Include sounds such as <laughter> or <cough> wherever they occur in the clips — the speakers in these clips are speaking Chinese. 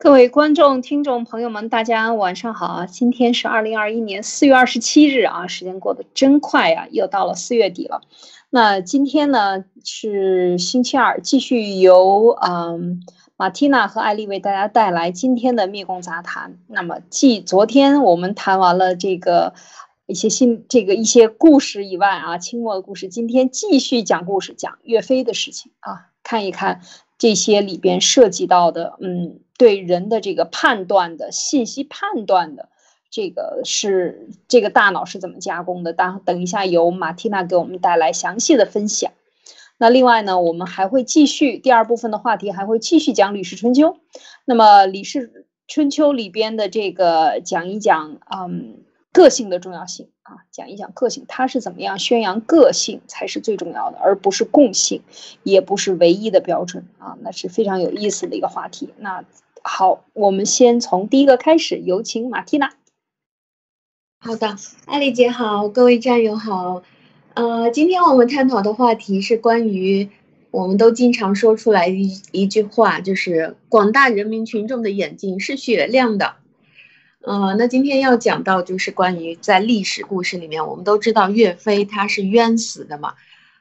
各位观众、听众朋友们，大家晚上好啊！今天是二零二一年四月二十七日啊，时间过得真快呀，又到了四月底了。那今天呢是星期二，继续由嗯马蒂娜和艾丽为大家带来今天的灭共杂谈。那么，继昨天我们谈完了这个一些新这个一些故事以外啊，清末的故事，今天继续讲故事，讲岳飞的事情啊，看一看这些里边涉及到的嗯。对人的这个判断的信息判断的，这个是这个大脑是怎么加工的？当等一下由马蒂娜给我们带来详细的分享。那另外呢，我们还会继续第二部分的话题，还会继续讲《吕氏春秋》。那么《吕氏春秋》里边的这个讲一讲，嗯，个性的重要性啊，讲一讲个性，它是怎么样宣扬个性才是最重要的，而不是共性，也不是唯一的标准啊，那是非常有意思的一个话题。那。好，我们先从第一个开始，有请马蒂娜。好的，艾丽姐好，各位战友好。呃，今天我们探讨的话题是关于我们都经常说出来一一句话，就是广大人民群众的眼睛是雪亮的。呃，那今天要讲到就是关于在历史故事里面，我们都知道岳飞他是冤死的嘛，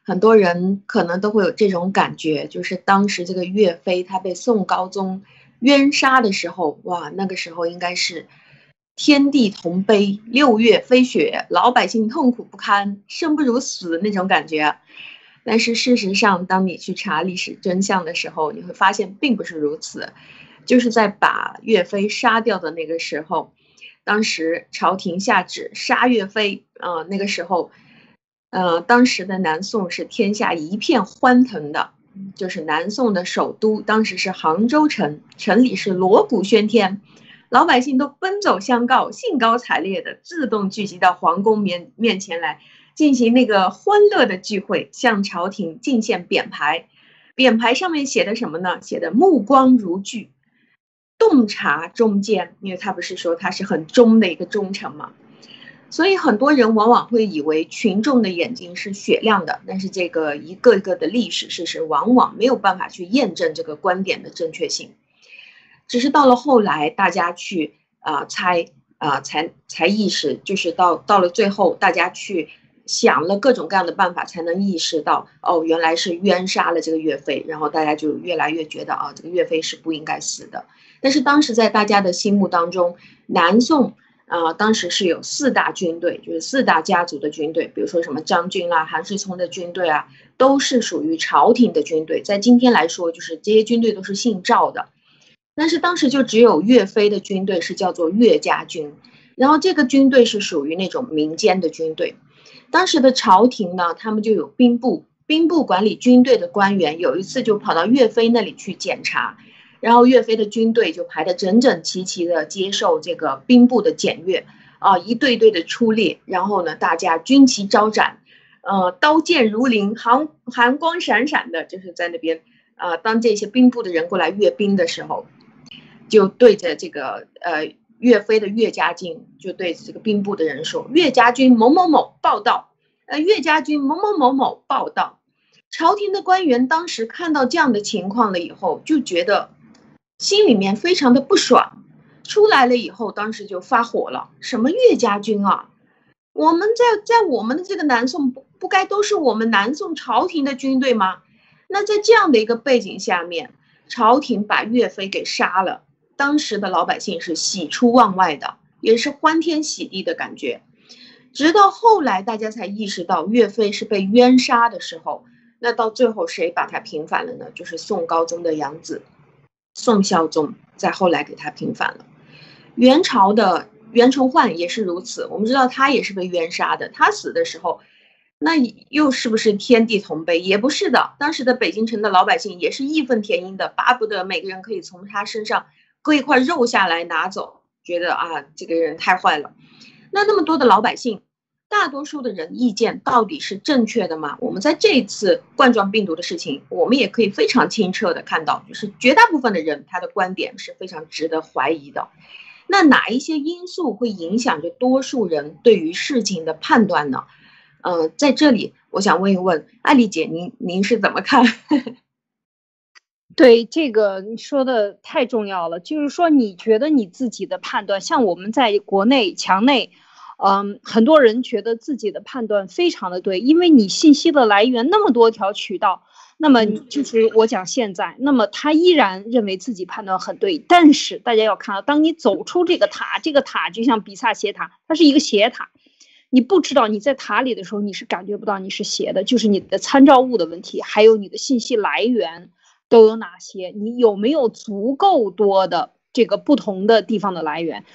很多人可能都会有这种感觉，就是当时这个岳飞他被宋高宗。冤杀的时候，哇，那个时候应该是天地同悲，六月飞雪，老百姓痛苦不堪，生不如死那种感觉。但是事实上，当你去查历史真相的时候，你会发现并不是如此。就是在把岳飞杀掉的那个时候，当时朝廷下旨杀岳飞，啊，那个时候，呃，当时的南宋是天下一片欢腾的。就是南宋的首都，当时是杭州城，城里是锣鼓喧天，老百姓都奔走相告，兴高采烈的自动聚集到皇宫面面前来，进行那个欢乐的聚会，向朝廷进献匾牌。匾牌上面写的什么呢？写的目光如炬，洞察忠奸，因为他不是说他是很忠的一个忠臣嘛。所以很多人往往会以为群众的眼睛是雪亮的，但是这个一个一个的历史事实往往没有办法去验证这个观点的正确性。只是到了后来，大家去啊猜啊才才意识，就是到到了最后，大家去想了各种各样的办法，才能意识到哦，原来是冤杀了这个岳飞，然后大家就越来越觉得啊，这个岳飞是不应该死的。但是当时在大家的心目当中，南宋。啊，当时是有四大军队，就是四大家族的军队，比如说什么张军啦、韩世聪的军队啊，都是属于朝廷的军队。在今天来说，就是这些军队都是姓赵的，但是当时就只有岳飞的军队是叫做岳家军，然后这个军队是属于那种民间的军队。当时的朝廷呢，他们就有兵部，兵部管理军队的官员有一次就跑到岳飞那里去检查。然后岳飞的军队就排得整整齐齐的接受这个兵部的检阅，啊，一队队的出列，然后呢，大家军旗招展，呃，刀剑如林，寒寒光闪闪的，就是在那边，啊，当这些兵部的人过来阅兵的时候，就对着这个呃岳飞的岳家军，就对这个兵部的人说，岳家军某某某报道，呃，岳家军某某某某报道，朝廷的官员当时看到这样的情况了以后，就觉得。心里面非常的不爽，出来了以后，当时就发火了。什么岳家军啊？我们在在我们的这个南宋不不该都是我们南宋朝廷的军队吗？那在这样的一个背景下面，朝廷把岳飞给杀了，当时的老百姓是喜出望外的，也是欢天喜地的感觉。直到后来大家才意识到岳飞是被冤杀的时候，那到最后谁把他平反了呢？就是宋高宗的养子。宋孝宗在后来给他平反了，元朝的袁崇焕也是如此。我们知道他也是被冤杀的，他死的时候，那又是不是天地同悲？也不是的。当时的北京城的老百姓也是义愤填膺的，巴不得每个人可以从他身上割一块肉下来拿走，觉得啊，这个人太坏了。那那么多的老百姓。大多数的人意见到底是正确的吗？我们在这一次冠状病毒的事情，我们也可以非常清澈的看到，就是绝大部分的人他的观点是非常值得怀疑的。那哪一些因素会影响着多数人对于事情的判断呢？呃，在这里我想问一问艾丽姐，您您是怎么看？<laughs> 对这个你说的太重要了，就是说你觉得你自己的判断，像我们在国内墙内，嗯，很多人觉得自己的判断非常的对，因为你信息的来源那么多条渠道，那么就是我讲现在，那么他依然认为自己判断很对，但是大家要看到，当你走出这个塔，这个塔就像比萨斜塔，它是一个斜塔。你不知道你在塔里的时候，你是感觉不到你是斜的，就是你的参照物的问题，还有你的信息来源都有哪些？你有没有足够多的这个不同的地方的来源？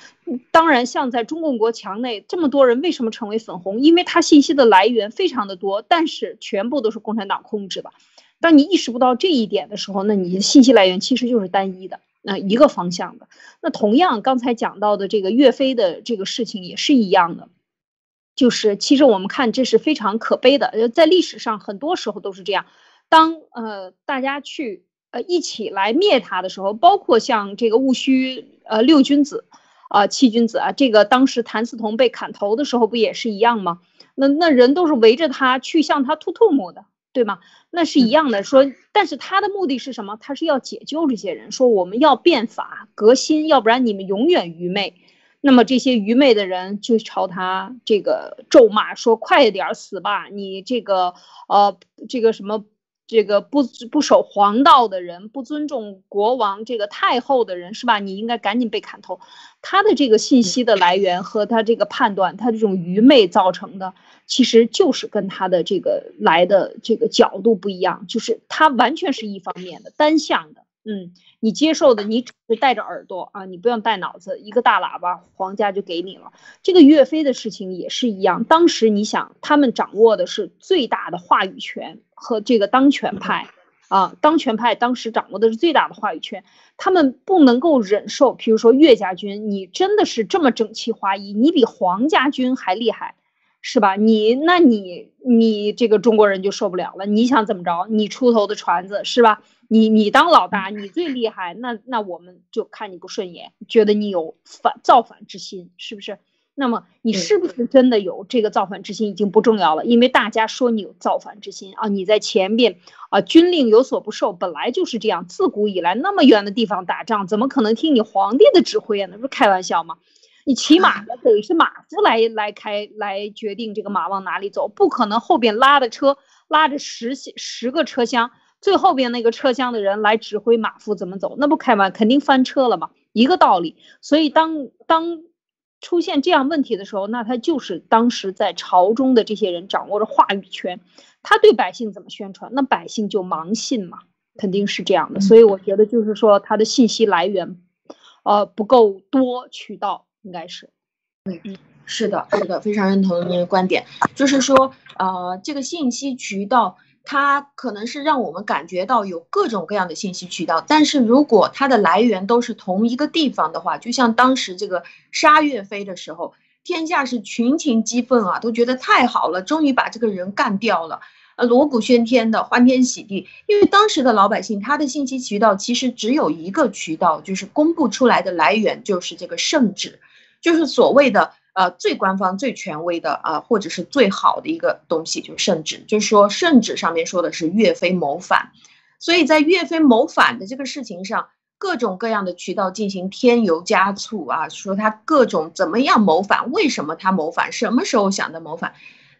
当然，像在中共国墙内这么多人为什么成为粉红？因为他信息的来源非常的多，但是全部都是共产党控制的。当你意识不到这一点的时候，那你的信息来源其实就是单一的，那一个方向的。那同样，刚才讲到的这个岳飞的这个事情也是一样的。就是，其实我们看这是非常可悲的，呃，在历史上很多时候都是这样。当呃大家去呃一起来灭他的时候，包括像这个戊戌呃六君子，啊七君子啊，这个当时谭嗣同被砍头的时候不也是一样吗？那那人都是围着他去向他吐唾沫的，对吗？那是一样的。说，但是他的目的是什么？他是要解救这些人，说我们要变法革新，要不然你们永远愚昧。那么这些愚昧的人就朝他这个咒骂说：“快点死吧！你这个呃，这个什么，这个不不守皇道的人，不尊重国王这个太后的人，是吧？你应该赶紧被砍头。”他的这个信息的来源和他这个判断，他这种愚昧造成的，其实就是跟他的这个来的这个角度不一样，就是他完全是一方面的、单向的。嗯，你接受的，你只是带着耳朵啊，你不用带脑子，一个大喇叭，皇家就给你了。这个岳飞的事情也是一样，当时你想，他们掌握的是最大的话语权和这个当权派啊，当权派当时掌握的是最大的话语权，他们不能够忍受，比如说岳家军，你真的是这么整齐划一，你比黄家军还厉害。是吧？你那你你这个中国人就受不了了。你想怎么着？你出头的船子是吧？你你当老大，你最厉害，那那我们就看你不顺眼，觉得你有反造反之心，是不是？那么你是不是真的有这个造反之心已经不重要了，因为大家说你有造反之心啊，你在前边啊军令有所不受，本来就是这样，自古以来那么远的地方打仗，怎么可能听你皇帝的指挥啊？那不是开玩笑吗？你骑马的得是马夫来来开来决定这个马往哪里走，不可能后边拉的车拉着十十个车厢，最后边那个车厢的人来指挥马夫怎么走，那不开完肯定翻车了嘛，一个道理。所以当当出现这样问题的时候，那他就是当时在朝中的这些人掌握着话语权，他对百姓怎么宣传，那百姓就盲信嘛，肯定是这样的。所以我觉得就是说他的信息来源，呃不够多渠道。应该是，嗯，是的，是的，非常认同您的观点，就是说，呃，这个信息渠道，它可能是让我们感觉到有各种各样的信息渠道，但是如果它的来源都是同一个地方的话，就像当时这个杀岳飞的时候，天下是群情激愤啊，都觉得太好了，终于把这个人干掉了。呃，锣鼓喧天的，欢天喜地。因为当时的老百姓，他的信息渠道其实只有一个渠道，就是公布出来的来源就是这个圣旨，就是所谓的呃最官方、最权威的啊，或者是最好的一个东西，就是圣旨。就是说圣旨上面说的是岳飞谋反，所以在岳飞谋反的这个事情上，各种各样的渠道进行添油加醋啊，说他各种怎么样谋反，为什么他谋反，什么时候想的谋反。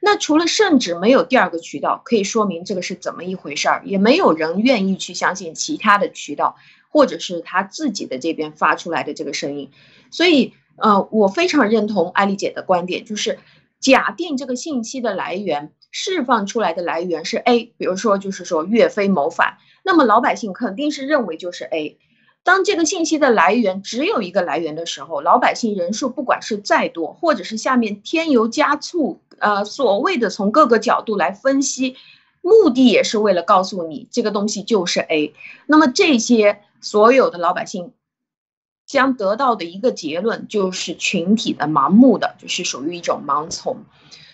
那除了圣旨，没有第二个渠道可以说明这个是怎么一回事儿，也没有人愿意去相信其他的渠道，或者是他自己的这边发出来的这个声音。所以，呃，我非常认同艾丽姐的观点，就是假定这个信息的来源释放出来的来源是 A，比如说就是说岳飞谋反，那么老百姓肯定是认为就是 A。当这个信息的来源只有一个来源的时候，老百姓人数不管是再多，或者是下面添油加醋。呃，所谓的从各个角度来分析，目的也是为了告诉你这个东西就是 A。那么这些所有的老百姓将得到的一个结论就是群体的盲目的，就是属于一种盲从。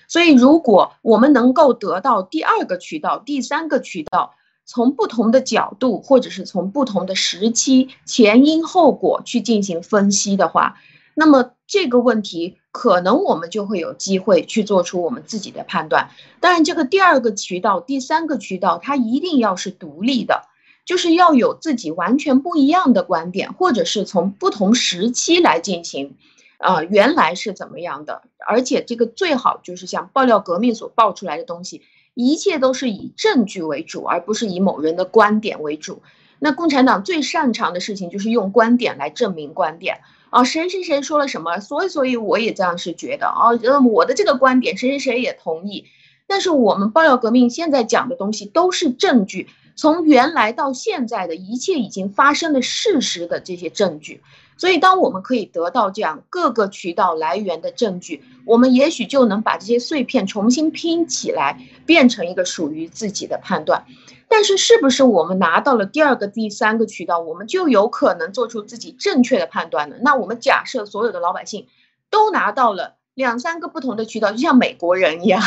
所以，如果我们能够得到第二个渠道、第三个渠道，从不同的角度或者是从不同的时期前因后果去进行分析的话，那么这个问题。可能我们就会有机会去做出我们自己的判断。当然，这个第二个渠道、第三个渠道，它一定要是独立的。就是要有自己完全不一样的观点，或者是从不同时期来进行。啊，原来是怎么样的？而且这个最好就是像爆料革命所爆出来的东西，一切都是以证据为主，而不是以某人的观点为主。那共产党最擅长的事情就是用观点来证明观点啊，谁谁谁说了什么，所以所以我也这样是觉得啊，呃，我的这个观点谁谁谁也同意。但是我们爆料革命现在讲的东西都是证据，从原来到现在的一切已经发生的事实的这些证据。所以，当我们可以得到这样各个渠道来源的证据，我们也许就能把这些碎片重新拼起来，变成一个属于自己的判断。但是，是不是我们拿到了第二个、第三个渠道，我们就有可能做出自己正确的判断呢？那我们假设所有的老百姓都拿到了两三个不同的渠道，就像美国人一样，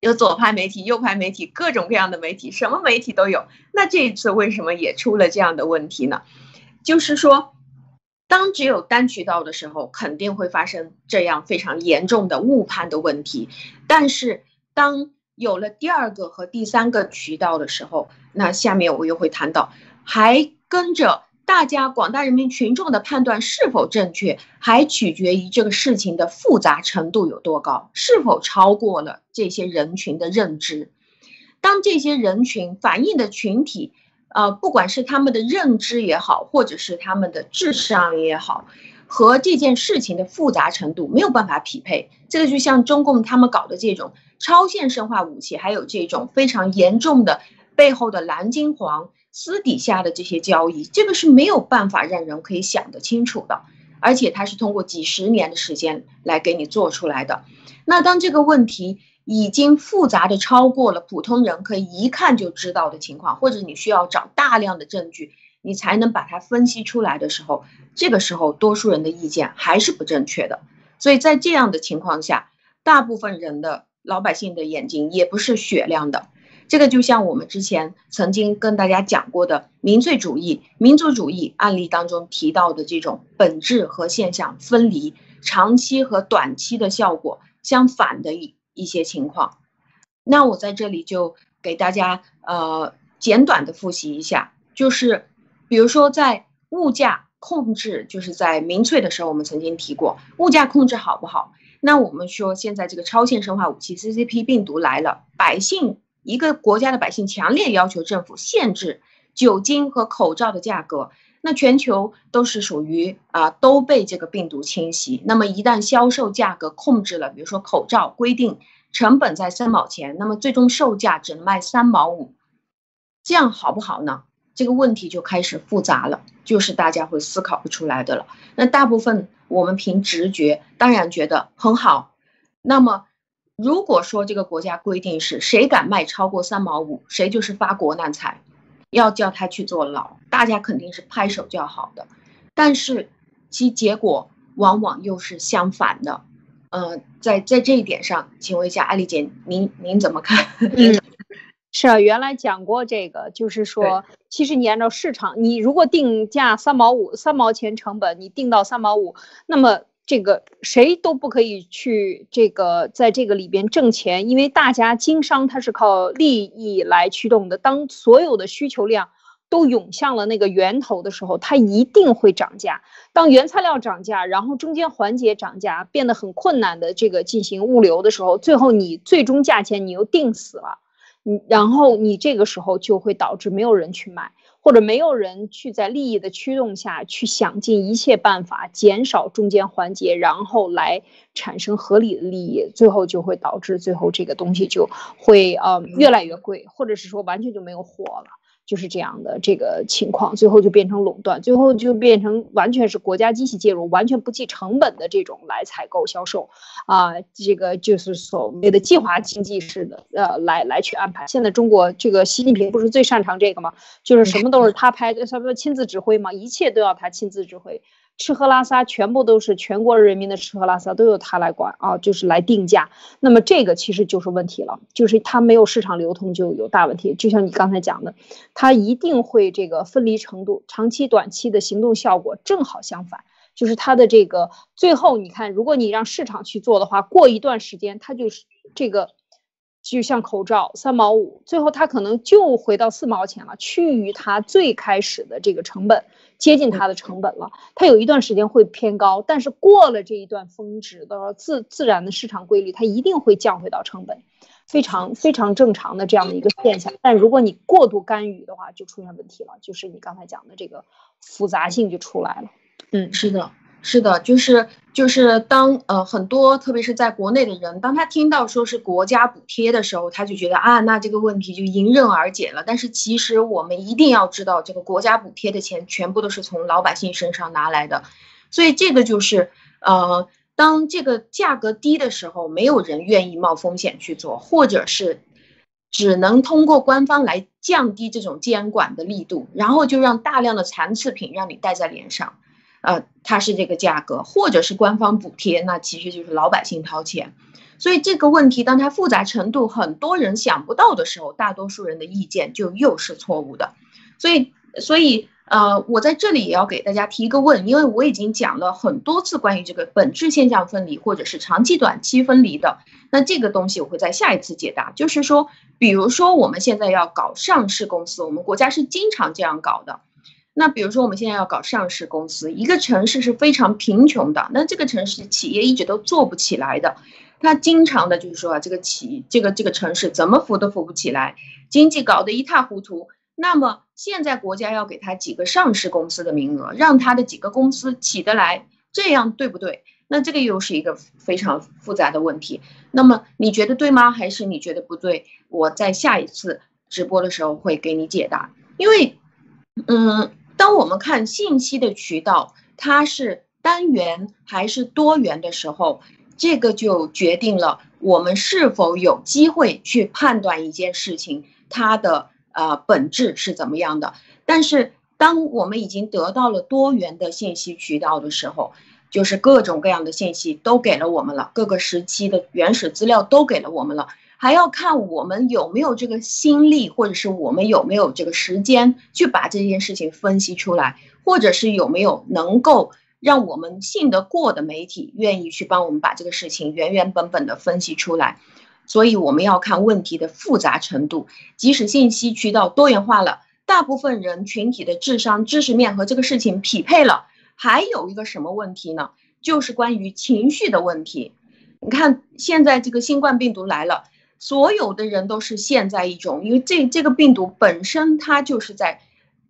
有左派媒体、右派媒体，各种各样的媒体，什么媒体都有。那这一次为什么也出了这样的问题呢？就是说。当只有单渠道的时候，肯定会发生这样非常严重的误判的问题。但是，当有了第二个和第三个渠道的时候，那下面我又会谈到，还跟着大家广大人民群众的判断是否正确，还取决于这个事情的复杂程度有多高，是否超过了这些人群的认知。当这些人群反映的群体。呃，不管是他们的认知也好，或者是他们的智商也好，和这件事情的复杂程度没有办法匹配。这个就像中共他们搞的这种超限生化武器，还有这种非常严重的背后的蓝金黄私底下的这些交易，这个是没有办法让人可以想得清楚的，而且它是通过几十年的时间来给你做出来的。那当这个问题，已经复杂的超过了普通人可以一看就知道的情况，或者你需要找大量的证据，你才能把它分析出来的时候，这个时候多数人的意见还是不正确的。所以在这样的情况下，大部分人的老百姓的眼睛也不是雪亮的。这个就像我们之前曾经跟大家讲过的民粹主义、民族主义案例当中提到的这种本质和现象分离、长期和短期的效果相反的一。一些情况，那我在这里就给大家呃简短的复习一下，就是比如说在物价控制，就是在民粹的时候，我们曾经提过物价控制好不好？那我们说现在这个超限生化武器 CCP 病毒来了，百姓一个国家的百姓强烈要求政府限制酒精和口罩的价格。那全球都是属于啊，都被这个病毒侵袭。那么一旦销售价格控制了，比如说口罩规定成本在三毛钱，那么最终售价只能卖三毛五，这样好不好呢？这个问题就开始复杂了，就是大家会思考不出来的了。那大部分我们凭直觉当然觉得很好。那么如果说这个国家规定是谁敢卖超过三毛五，谁就是发国难财。要叫他去坐牢，大家肯定是拍手叫好的，但是其结果往往又是相反的。呃，在在这一点上，请问一下艾丽姐，您您怎么看？<laughs> 嗯，是啊，原来讲过这个，就是说，其实你按照市场，你如果定价三毛五，三毛钱成本，你定到三毛五，那么。这个谁都不可以去这个在这个里边挣钱，因为大家经商它是靠利益来驱动的。当所有的需求量都涌向了那个源头的时候，它一定会涨价。当原材料涨价，然后中间环节涨价变得很困难的这个进行物流的时候，最后你最终价钱你又定死了，你然后你这个时候就会导致没有人去买。或者没有人去在利益的驱动下去想尽一切办法减少中间环节，然后来产生合理的利益，最后就会导致最后这个东西就会呃越来越贵，或者是说完全就没有货了。就是这样的这个情况，最后就变成垄断，最后就变成完全是国家机器介入，完全不计成本的这种来采购销售，啊，这个就是所谓的计划经济式的，呃，来来去安排。现在中国这个习近平不是最擅长这个吗？就是什么都是他拍，他不是亲自指挥吗？一切都要他亲自指挥。吃喝拉撒全部都是全国人民的吃喝拉撒都由他来管啊，就是来定价。那么这个其实就是问题了，就是它没有市场流通就有大问题。就像你刚才讲的，它一定会这个分离程度，长期短期的行动效果正好相反，就是它的这个最后你看，如果你让市场去做的话，过一段时间它就是这个。就像口罩三毛五，最后它可能就回到四毛钱了，趋于它最开始的这个成本，接近它的成本了。它有一段时间会偏高，但是过了这一段峰值的自自然的市场规律，它一定会降回到成本，非常非常正常的这样的一个现象。但如果你过度干预的话，就出现问题了，就是你刚才讲的这个复杂性就出来了。嗯，是的。是的，就是就是当呃很多特别是在国内的人，当他听到说是国家补贴的时候，他就觉得啊，那这个问题就迎刃而解了。但是其实我们一定要知道，这个国家补贴的钱全部都是从老百姓身上拿来的，所以这个就是呃，当这个价格低的时候，没有人愿意冒风险去做，或者是只能通过官方来降低这种监管的力度，然后就让大量的残次品让你戴在脸上。呃，它是这个价格，或者是官方补贴，那其实就是老百姓掏钱。所以这个问题，当它复杂程度很多人想不到的时候，大多数人的意见就又是错误的。所以，所以呃，我在这里也要给大家提一个问，因为我已经讲了很多次关于这个本质现象分离或者是长期短期分离的。那这个东西我会在下一次解答，就是说，比如说我们现在要搞上市公司，我们国家是经常这样搞的。那比如说，我们现在要搞上市公司，一个城市是非常贫穷的，那这个城市企业一直都做不起来的，他经常的就是说啊，这个企这个这个城市怎么扶都扶不起来，经济搞得一塌糊涂。那么现在国家要给他几个上市公司的名额，让他的几个公司起得来，这样对不对？那这个又是一个非常复杂的问题。那么你觉得对吗？还是你觉得不对？我在下一次直播的时候会给你解答，因为，嗯。当我们看信息的渠道，它是单元还是多元的时候，这个就决定了我们是否有机会去判断一件事情它的呃本质是怎么样的。但是，当我们已经得到了多元的信息渠道的时候，就是各种各样的信息都给了我们了，各个时期的原始资料都给了我们了。还要看我们有没有这个心力，或者是我们有没有这个时间去把这件事情分析出来，或者是有没有能够让我们信得过的媒体愿意去帮我们把这个事情原原本本的分析出来。所以我们要看问题的复杂程度，即使信息渠道多元化了，大部分人群体的智商、知识面和这个事情匹配了，还有一个什么问题呢？就是关于情绪的问题。你看，现在这个新冠病毒来了。所有的人都是陷在一种，因为这这个病毒本身它就是在，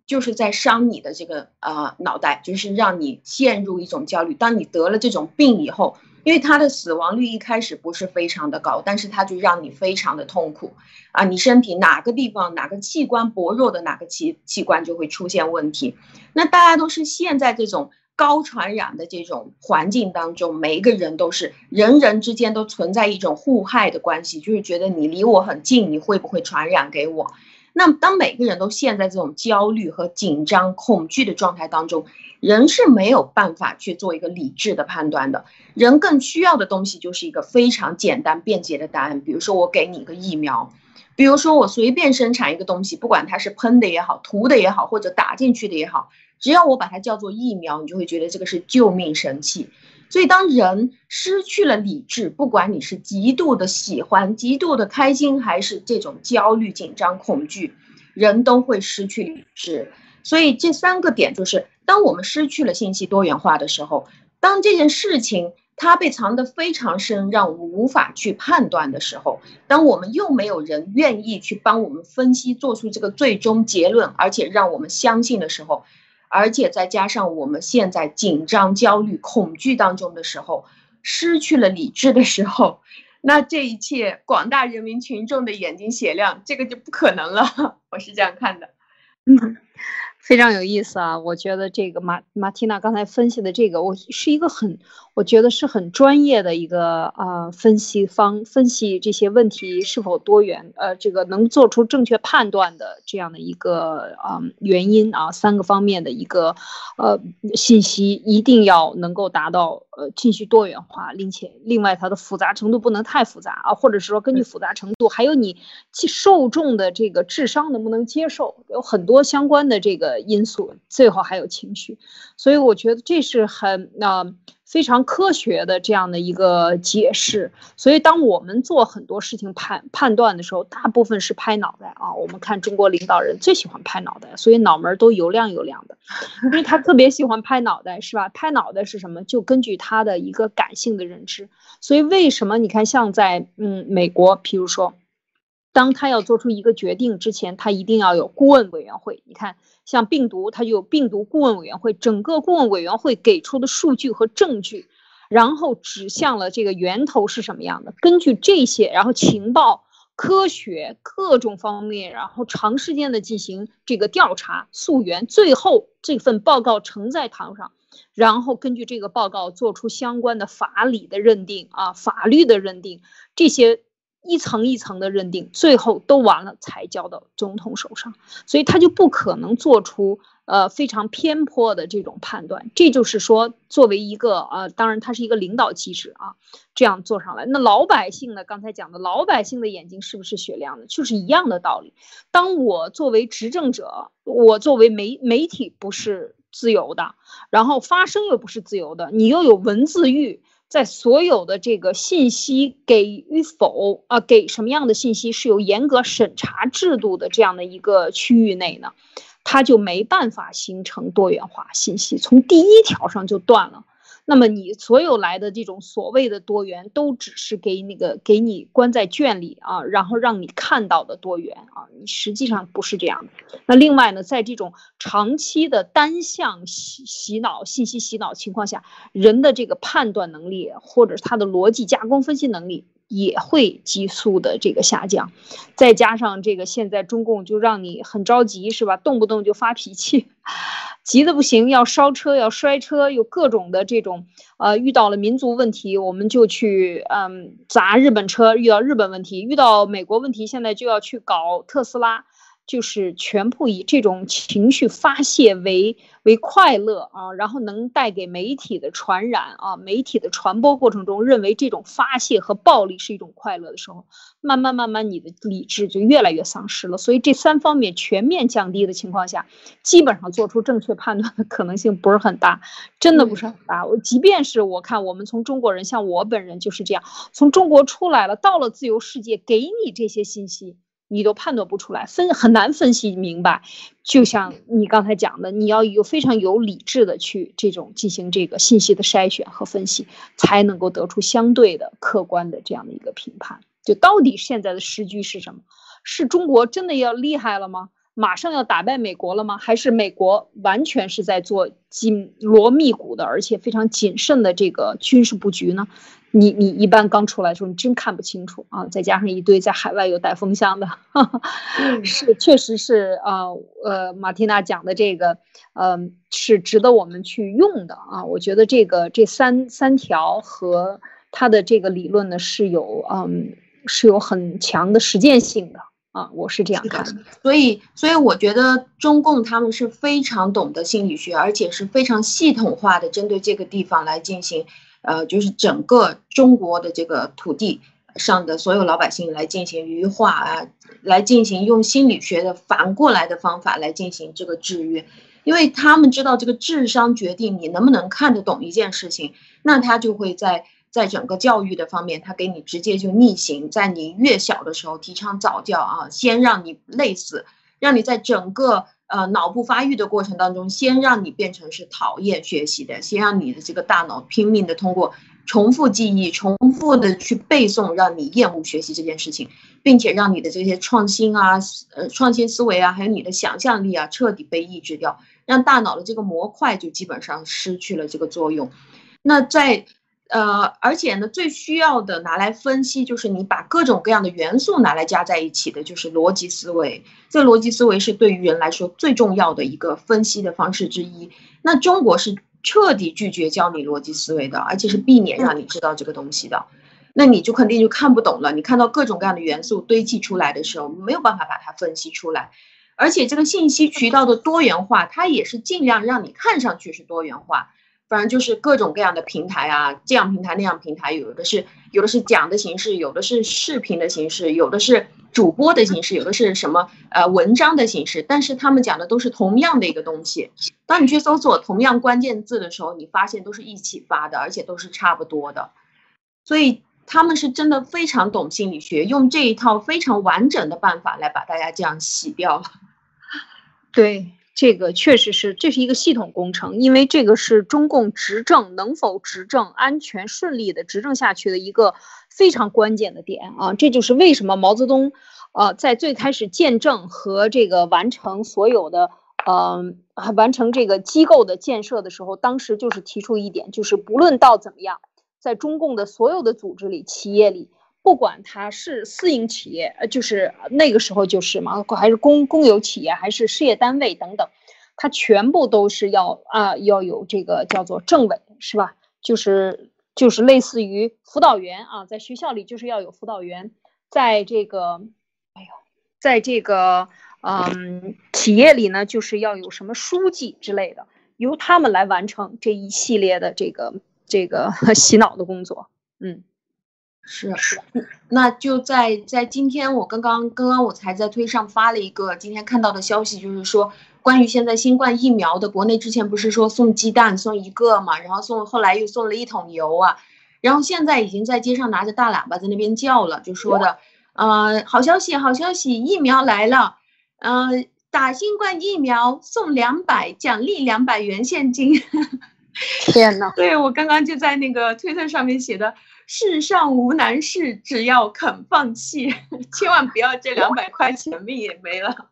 就是在伤你的这个呃脑袋，就是让你陷入一种焦虑。当你得了这种病以后，因为它的死亡率一开始不是非常的高，但是它就让你非常的痛苦啊，你身体哪个地方哪个器官薄弱的哪个器器官就会出现问题。那大家都是陷在这种。高传染的这种环境当中，每一个人都是人人之间都存在一种互害的关系，就是觉得你离我很近，你会不会传染给我？那么，当每个人都陷在这种焦虑和紧张、恐惧的状态当中，人是没有办法去做一个理智的判断的。人更需要的东西就是一个非常简单便捷的答案，比如说我给你一个疫苗，比如说我随便生产一个东西，不管它是喷的也好，涂的也好，或者打进去的也好。只要我把它叫做疫苗，你就会觉得这个是救命神器。所以，当人失去了理智，不管你是极度的喜欢、极度的开心，还是这种焦虑、紧张、恐惧，人都会失去理智。所以，这三个点就是：当我们失去了信息多元化的时候，当这件事情它被藏得非常深，让我们无法去判断的时候，当我们又没有人愿意去帮我们分析、做出这个最终结论，而且让我们相信的时候。而且再加上我们现在紧张、焦虑、恐惧当中的时候，失去了理智的时候，那这一切广大人民群众的眼睛雪亮，这个就不可能了。<laughs> 我是这样看的。嗯。非常有意思啊！我觉得这个马马蒂娜刚才分析的这个，我是一个很，我觉得是很专业的一个啊分析方，分析这些问题是否多元，呃，这个能做出正确判断的这样的一个啊原因啊，三个方面的一个呃信息一定要能够达到呃情绪多元化，并且另外它的复杂程度不能太复杂啊，或者是说根据复杂程度，还有你受众的这个智商能不能接受，有很多相关的。这个因素，最后还有情绪，所以我觉得这是很呃非常科学的这样的一个解释。所以当我们做很多事情判判断的时候，大部分是拍脑袋啊。我们看中国领导人最喜欢拍脑袋，所以脑门都油亮油亮的，因为他特别喜欢拍脑袋，是吧？拍脑袋是什么？就根据他的一个感性的认知。所以为什么你看像在嗯美国，譬如说。当他要做出一个决定之前，他一定要有顾问委员会。你看，像病毒，它有病毒顾问委员会，整个顾问委员会给出的数据和证据，然后指向了这个源头是什么样的。根据这些，然后情报、科学各种方面，然后长时间的进行这个调查溯源，最后这份报告呈在堂上，然后根据这个报告做出相关的法理的认定啊，法律的认定这些。一层一层的认定，最后都完了才交到总统手上，所以他就不可能做出呃非常偏颇的这种判断。这就是说，作为一个呃，当然他是一个领导机制啊，这样做上来。那老百姓呢？刚才讲的老百姓的眼睛是不是雪亮的？就是一样的道理。当我作为执政者，我作为媒媒体不是自由的，然后发声又不是自由的，你又有文字狱。在所有的这个信息给与否啊，给什么样的信息是有严格审查制度的这样的一个区域内呢，它就没办法形成多元化信息，从第一条上就断了。那么你所有来的这种所谓的多元，都只是给那个给你关在圈里啊，然后让你看到的多元啊，你实际上不是这样的。那另外呢，在这种长期的单向洗洗脑、信息洗脑情况下，人的这个判断能力或者他的逻辑加工分析能力也会急速的这个下降。再加上这个现在中共就让你很着急，是吧？动不动就发脾气。急的不行，要烧车，要摔车，有各种的这种，呃，遇到了民族问题，我们就去，嗯，砸日本车；遇到日本问题，遇到美国问题，现在就要去搞特斯拉。就是全部以这种情绪发泄为为快乐啊，然后能带给媒体的传染啊，媒体的传播过程中认为这种发泄和暴力是一种快乐的时候，慢慢慢慢你的理智就越来越丧失了。所以这三方面全面降低的情况下，基本上做出正确判断的可能性不是很大，真的不是很大。我即便是我看我们从中国人，像我本人就是这样，从中国出来了，到了自由世界，给你这些信息。你都判断不出来，分很难分析明白。就像你刚才讲的，你要有非常有理智的去这种进行这个信息的筛选和分析，才能够得出相对的客观的这样的一个评判。就到底现在的时局是什么？是中国真的要厉害了吗？马上要打败美国了吗？还是美国完全是在做紧锣密鼓的，而且非常谨慎的这个军事布局呢？你你一般刚出来的时候，你真看不清楚啊！再加上一堆在海外有带风向的，<laughs> 是确实是啊。呃，马蒂娜讲的这个，嗯，是值得我们去用的啊。我觉得这个这三三条和他的这个理论呢是有嗯是有很强的实践性的。啊，我是这样看的，所以，所以我觉得中共他们是非常懂得心理学，而且是非常系统化的针对这个地方来进行，呃，就是整个中国的这个土地上的所有老百姓来进行愚化啊，来进行用心理学的反过来的方法来进行这个制约，因为他们知道这个智商决定你能不能看得懂一件事情，那他就会在。在整个教育的方面，他给你直接就逆行，在你越小的时候提倡早教啊，先让你累死，让你在整个呃脑部发育的过程当中，先让你变成是讨厌学习的，先让你的这个大脑拼命的通过重复记忆、重复的去背诵，让你厌恶学习这件事情，并且让你的这些创新啊、呃创新思维啊，还有你的想象力啊，彻底被抑制掉，让大脑的这个模块就基本上失去了这个作用。那在呃，而且呢，最需要的拿来分析，就是你把各种各样的元素拿来加在一起的，就是逻辑思维。这逻辑思维是对于人来说最重要的一个分析的方式之一。那中国是彻底拒绝教你逻辑思维的，而且是避免让你知道这个东西的。那你就肯定就看不懂了。你看到各种各样的元素堆砌出来的时候，没有办法把它分析出来。而且这个信息渠道的多元化，它也是尽量让你看上去是多元化。反正就是各种各样的平台啊，这样平台那样平台，有的是有的是讲的形式，有的是视频的形式，有的是主播的形式，有的是什么呃文章的形式，但是他们讲的都是同样的一个东西。当你去搜索同样关键字的时候，你发现都是一起发的，而且都是差不多的。所以他们是真的非常懂心理学，用这一套非常完整的办法来把大家这样洗掉了。对。这个确实是，这是一个系统工程，因为这个是中共执政能否执政、安全顺利的执政下去的一个非常关键的点啊！这就是为什么毛泽东，呃，在最开始建政和这个完成所有的，呃，完成这个机构的建设的时候，当时就是提出一点，就是不论到怎么样，在中共的所有的组织里、企业里。不管它是私营企业，呃，就是那个时候就是嘛，还是公公有企业，还是事业单位等等，它全部都是要啊要有这个叫做政委，是吧？就是就是类似于辅导员啊，在学校里就是要有辅导员，在这个，哎呦，在这个嗯企业里呢，就是要有什么书记之类的，由他们来完成这一系列的这个这个 <laughs> 洗脑的工作，嗯。是，那就在在今天，我刚刚刚刚我才在推上发了一个今天看到的消息，就是说关于现在新冠疫苗的，国内之前不是说送鸡蛋送一个嘛，然后送后来又送了一桶油啊，然后现在已经在街上拿着大喇叭在那边叫了，就说的，呃，好消息，好消息，疫苗来了，呃，打新冠疫苗送两百，奖励两百元现金。<laughs> 天呐，对我刚刚就在那个推特上面写的。世上无难事，只要肯放弃，<laughs> 千万不要这两百块钱命也没了。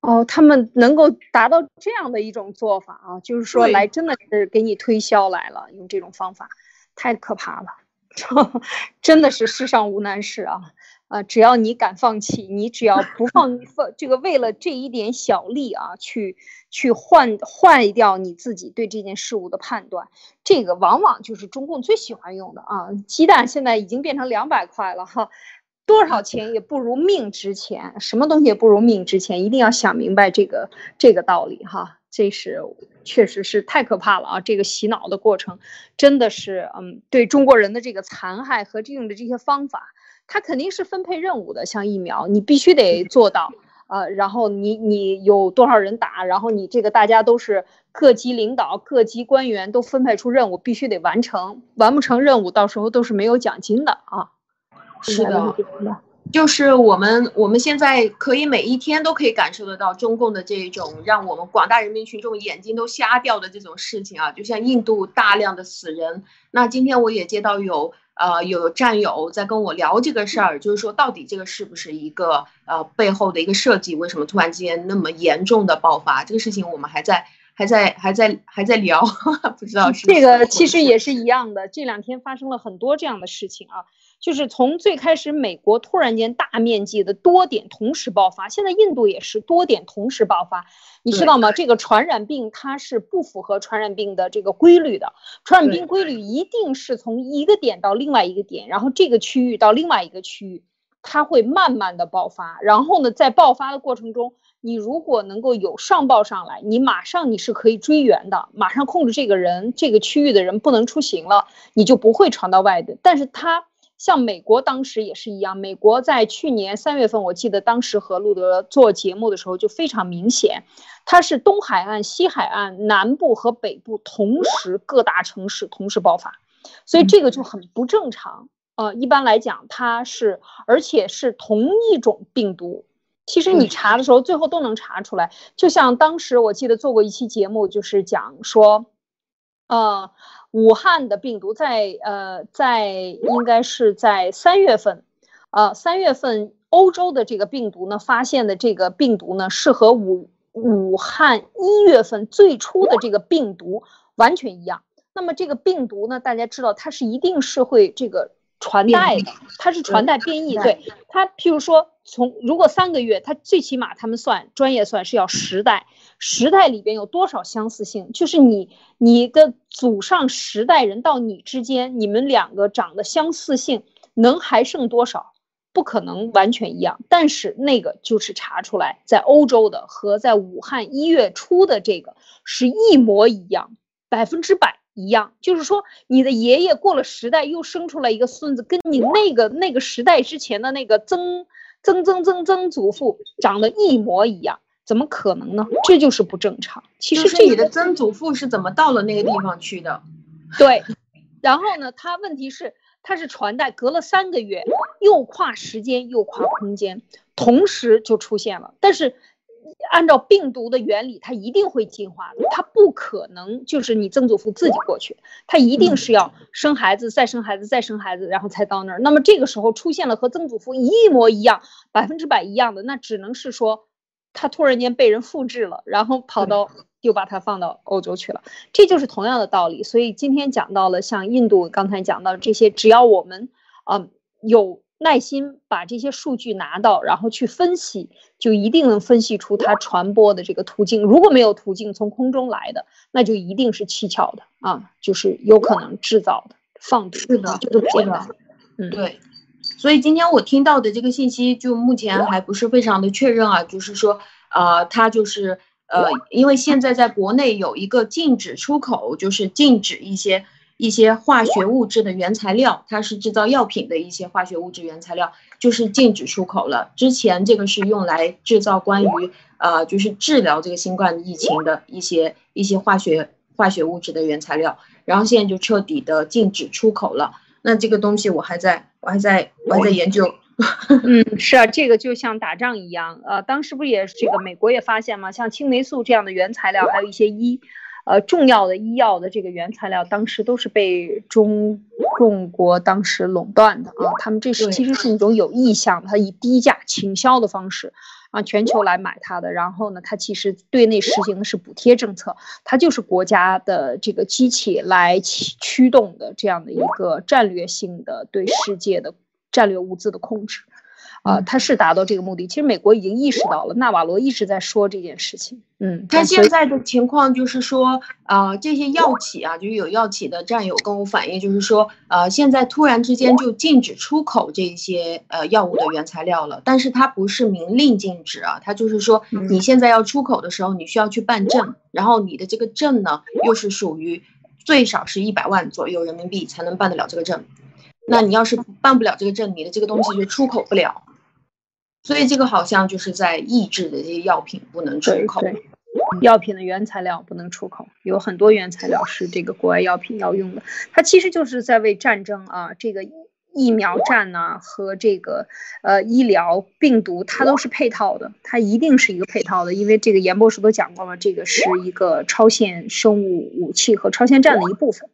哦，他们能够达到这样的一种做法啊，就是说来真的是给你推销来了，用这种方法，太可怕了，<laughs> 真的是世上无难事啊。啊，只要你敢放弃，你只要不放 <laughs> 放这个，为了这一点小利啊，去去换换掉你自己对这件事物的判断，这个往往就是中共最喜欢用的啊。鸡蛋现在已经变成两百块了哈，多少钱也不如命值钱，什么东西也不如命值钱，一定要想明白这个这个道理哈。这是确实是太可怕了啊！这个洗脑的过程真的是嗯，对中国人的这个残害和用的这些方法。它肯定是分配任务的，像疫苗，你必须得做到，呃，然后你你有多少人打，然后你这个大家都是各级领导、各级官员都分配出任务，必须得完成，完不成任务，到时候都是没有奖金的啊。是的，就是我们我们现在可以每一天都可以感受得到中共的这种让我们广大人民群众眼睛都瞎掉的这种事情啊，就像印度大量的死人，那今天我也接到有。呃，有战友在跟我聊这个事儿，就是说到底这个是不是一个呃背后的一个设计？为什么突然之间那么严重的爆发？这个事情我们还在还在还在还在聊，<laughs> 不知道是这个其实也是一样的。这两天发生了很多这样的事情啊。就是从最开始，美国突然间大面积的多点同时爆发，现在印度也是多点同时爆发，你知道吗？这个传染病它是不符合传染病的这个规律的，传染病规律一定是从一个点到另外一个点，然后这个区域到另外一个区域，它会慢慢的爆发，然后呢，在爆发的过程中，你如果能够有上报上来，你马上你是可以追源的，马上控制这个人，这个区域的人不能出行了，你就不会传到外的，但是它。像美国当时也是一样，美国在去年三月份，我记得当时和路德做节目的时候就非常明显，它是东海岸、西海岸、南部和北部同时各大城市同时爆发，所以这个就很不正常。呃，一般来讲，它是而且是同一种病毒，其实你查的时候最后都能查出来。就像当时我记得做过一期节目，就是讲说，呃。武汉的病毒在呃在应该是在三月份，呃三月份欧洲的这个病毒呢发现的这个病毒呢是和武武汉一月份最初的这个病毒完全一样。那么这个病毒呢，大家知道它是一定是会这个。传代的，它是传代变异，对它，譬如说，从如果三个月，它最起码他们算专业算是要十代，时代里边有多少相似性？就是你你的祖上十代人到你之间，你们两个长的相似性能还剩多少？不可能完全一样，但是那个就是查出来，在欧洲的和在武汉一月初的这个是一模一样，百分之百一样，就是说你的爷爷过了时代又生出来一个孙子，跟你那个那个时代之前的那个曾曾曾曾曾祖父长得一模一样，怎么可能呢？这就是不正常。其实这你的曾祖父是怎么到了那个地方去的？对，然后呢，他问题是他是传代，隔了三个月，又跨时间又跨空间，同时就出现了，但是。按照病毒的原理，它一定会进化的，它不可能就是你曾祖父自己过去，它一定是要生孩子，再生孩子，再生孩子，然后才到那儿。那么这个时候出现了和曾祖父一模一样、百分之百一样的，那只能是说，他突然间被人复制了，然后跑到又把它放到欧洲去了。这就是同样的道理。所以今天讲到了像印度，刚才讲到这些，只要我们啊有。耐心把这些数据拿到，然后去分析，就一定能分析出它传播的这个途径。如果没有途径从空中来的，那就一定是蹊跷的啊，就是有可能制造的放毒。是的，就这么简单。嗯，对。所以今天我听到的这个信息，就目前还不是非常的确认啊，就是说，呃，它就是呃，因为现在在国内有一个禁止出口，就是禁止一些。一些化学物质的原材料，它是制造药品的一些化学物质原材料，就是禁止出口了。之前这个是用来制造关于呃，就是治疗这个新冠疫情的一些一些化学化学物质的原材料，然后现在就彻底的禁止出口了。那这个东西我还在我还在我还在研究。<laughs> 嗯，是啊，这个就像打仗一样，呃，当时不也这个美国也发现吗？像青霉素这样的原材料，还有一些医。呃，重要的医药的这个原材料，当时都是被中中国当时垄断的啊。他们这是其实是一种有意向，他以低价倾销的方式啊，全球来买它的。然后呢，它其实对内实行的是补贴政策，它就是国家的这个机器来驱驱动的这样的一个战略性的对世界的战略物资的控制。啊，他是达到这个目的。其实美国已经意识到了，纳瓦罗一直在说这件事情。嗯，他现在的情况就是说，啊，这些药企啊，就是有药企的战友跟我反映，就是说，呃，现在突然之间就禁止出口这些呃药物的原材料了。但是它不是明令禁止啊，它就是说，你现在要出口的时候，你需要去办证，然后你的这个证呢，又是属于最少是一百万左右人民币才能办得了这个证。那你要是办不了这个证，你的这个东西就出口不了。所以这个好像就是在抑制的这些药品不能出口，药品的原材料不能出口，有很多原材料是这个国外药品要用的，它其实就是在为战争啊，这个疫苗战呐和这个呃医疗病毒，它都是配套的，它一定是一个配套的，因为这个严博士都讲过了，这个是一个超限生物武器和超限战的一部分。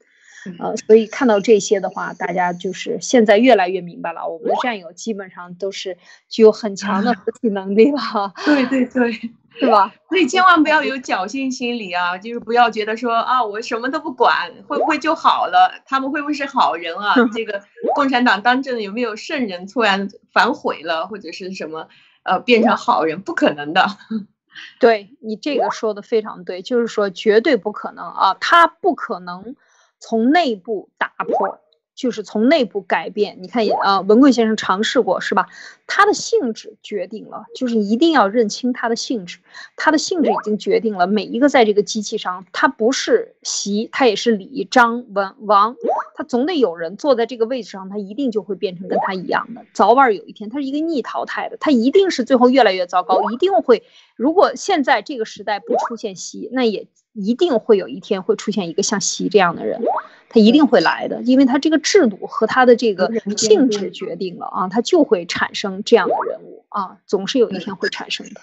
呃，所以看到这些的话，大家就是现在越来越明白了。我们的战友基本上都是具有很强的合体能力了，对对对，<laughs> 是吧？所以千万不要有侥幸心理啊，就是不要觉得说啊，我什么都不管，会不会就好了？他们会不会是好人啊？这个 <laughs> 共产党当政有没有圣人突然反悔了，或者是什么呃变成好人？不可能的。<laughs> 对你这个说的非常对，就是说绝对不可能啊，他不可能。从内部打破，就是从内部改变。你看，呃，文贵先生尝试过，是吧？它的性质决定了，就是一定要认清它的性质。它的性质已经决定了，每一个在这个机器上，它不是习，它也是李、张、文、王，它总得有人坐在这个位置上，它一定就会变成跟他一样的。早晚有一天，它是一个逆淘汰的，它一定是最后越来越糟糕，一定会。如果现在这个时代不出现习，那也。一定会有一天会出现一个像习这样的人，他一定会来的，因为他这个制度和他的这个性质决定了啊，他就会产生这样的人物啊，总是有一天会产生的。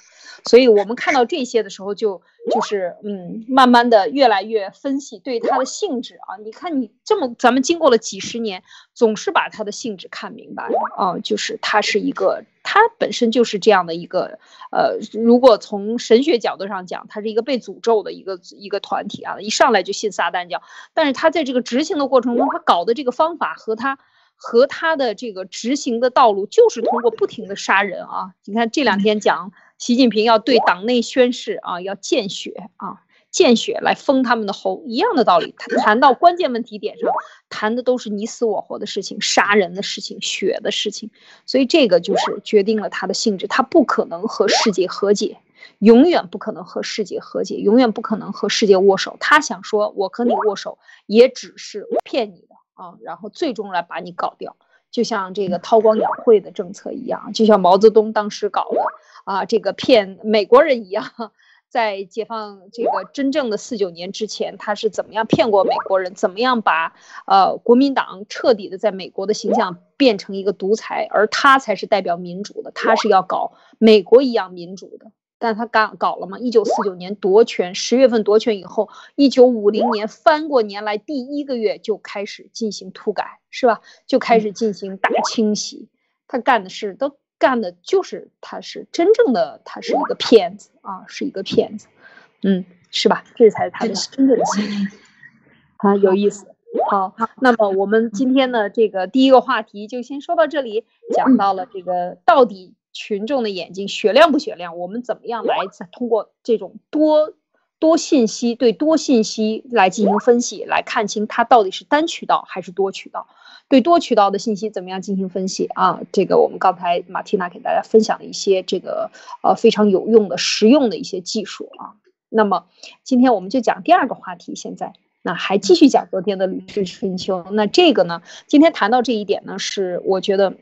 所以我们看到这些的时候，就就是嗯，慢慢的越来越分析对它的性质啊。你看你这么，咱们经过了几十年，总是把它的性质看明白了啊，就是它是一个，它本身就是这样的一个呃，如果从神学角度上讲，它是一个被诅咒的一个一个团体啊，一上来就信撒旦教。但是他在这个执行的过程中，他搞的这个方法和他和他的这个执行的道路，就是通过不停的杀人啊。你看这两天讲。习近平要对党内宣誓啊，要见血啊，见血来封他们的喉，一样的道理。他谈到关键问题点上，谈的都是你死我活的事情，杀人的事情，血的事情。所以这个就是决定了他的性质，他不可能和世界和解。永远不可能和世界和解，永远不可能和世界握手。他想说，我和你握手，也只是骗你的啊，然后最终来把你搞掉，就像这个韬光养晦的政策一样，就像毛泽东当时搞的啊，这个骗美国人一样。在解放这个真正的四九年之前，他是怎么样骗过美国人？怎么样把呃国民党彻底的在美国的形象变成一个独裁？而他才是代表民主的，他是要搞美国一样民主的。但他刚搞了嘛？一九四九年夺权，十月份夺权以后，一九五零年翻过年来第一个月就开始进行土改，是吧？就开始进行大清洗。他干的事都。干的就是他是真正的，他是一个骗子啊，是一个骗子，嗯，是吧？这才是他的真正的心理 <laughs> 啊，有意思。好，那么我们今天的这个第一个话题就先说到这里，讲到了这个到底群众的眼睛雪亮不雪亮？我们怎么样来通过这种多多信息对多信息来进行分析，来看清它到底是单渠道还是多渠道？对多渠道的信息怎么样进行分析啊？这个我们刚才马蒂娜给大家分享了一些这个呃非常有用的实用的一些技术啊。那么今天我们就讲第二个话题，现在那还继续讲昨天的《吕氏春秋》。那这个呢，今天谈到这一点呢，是我觉得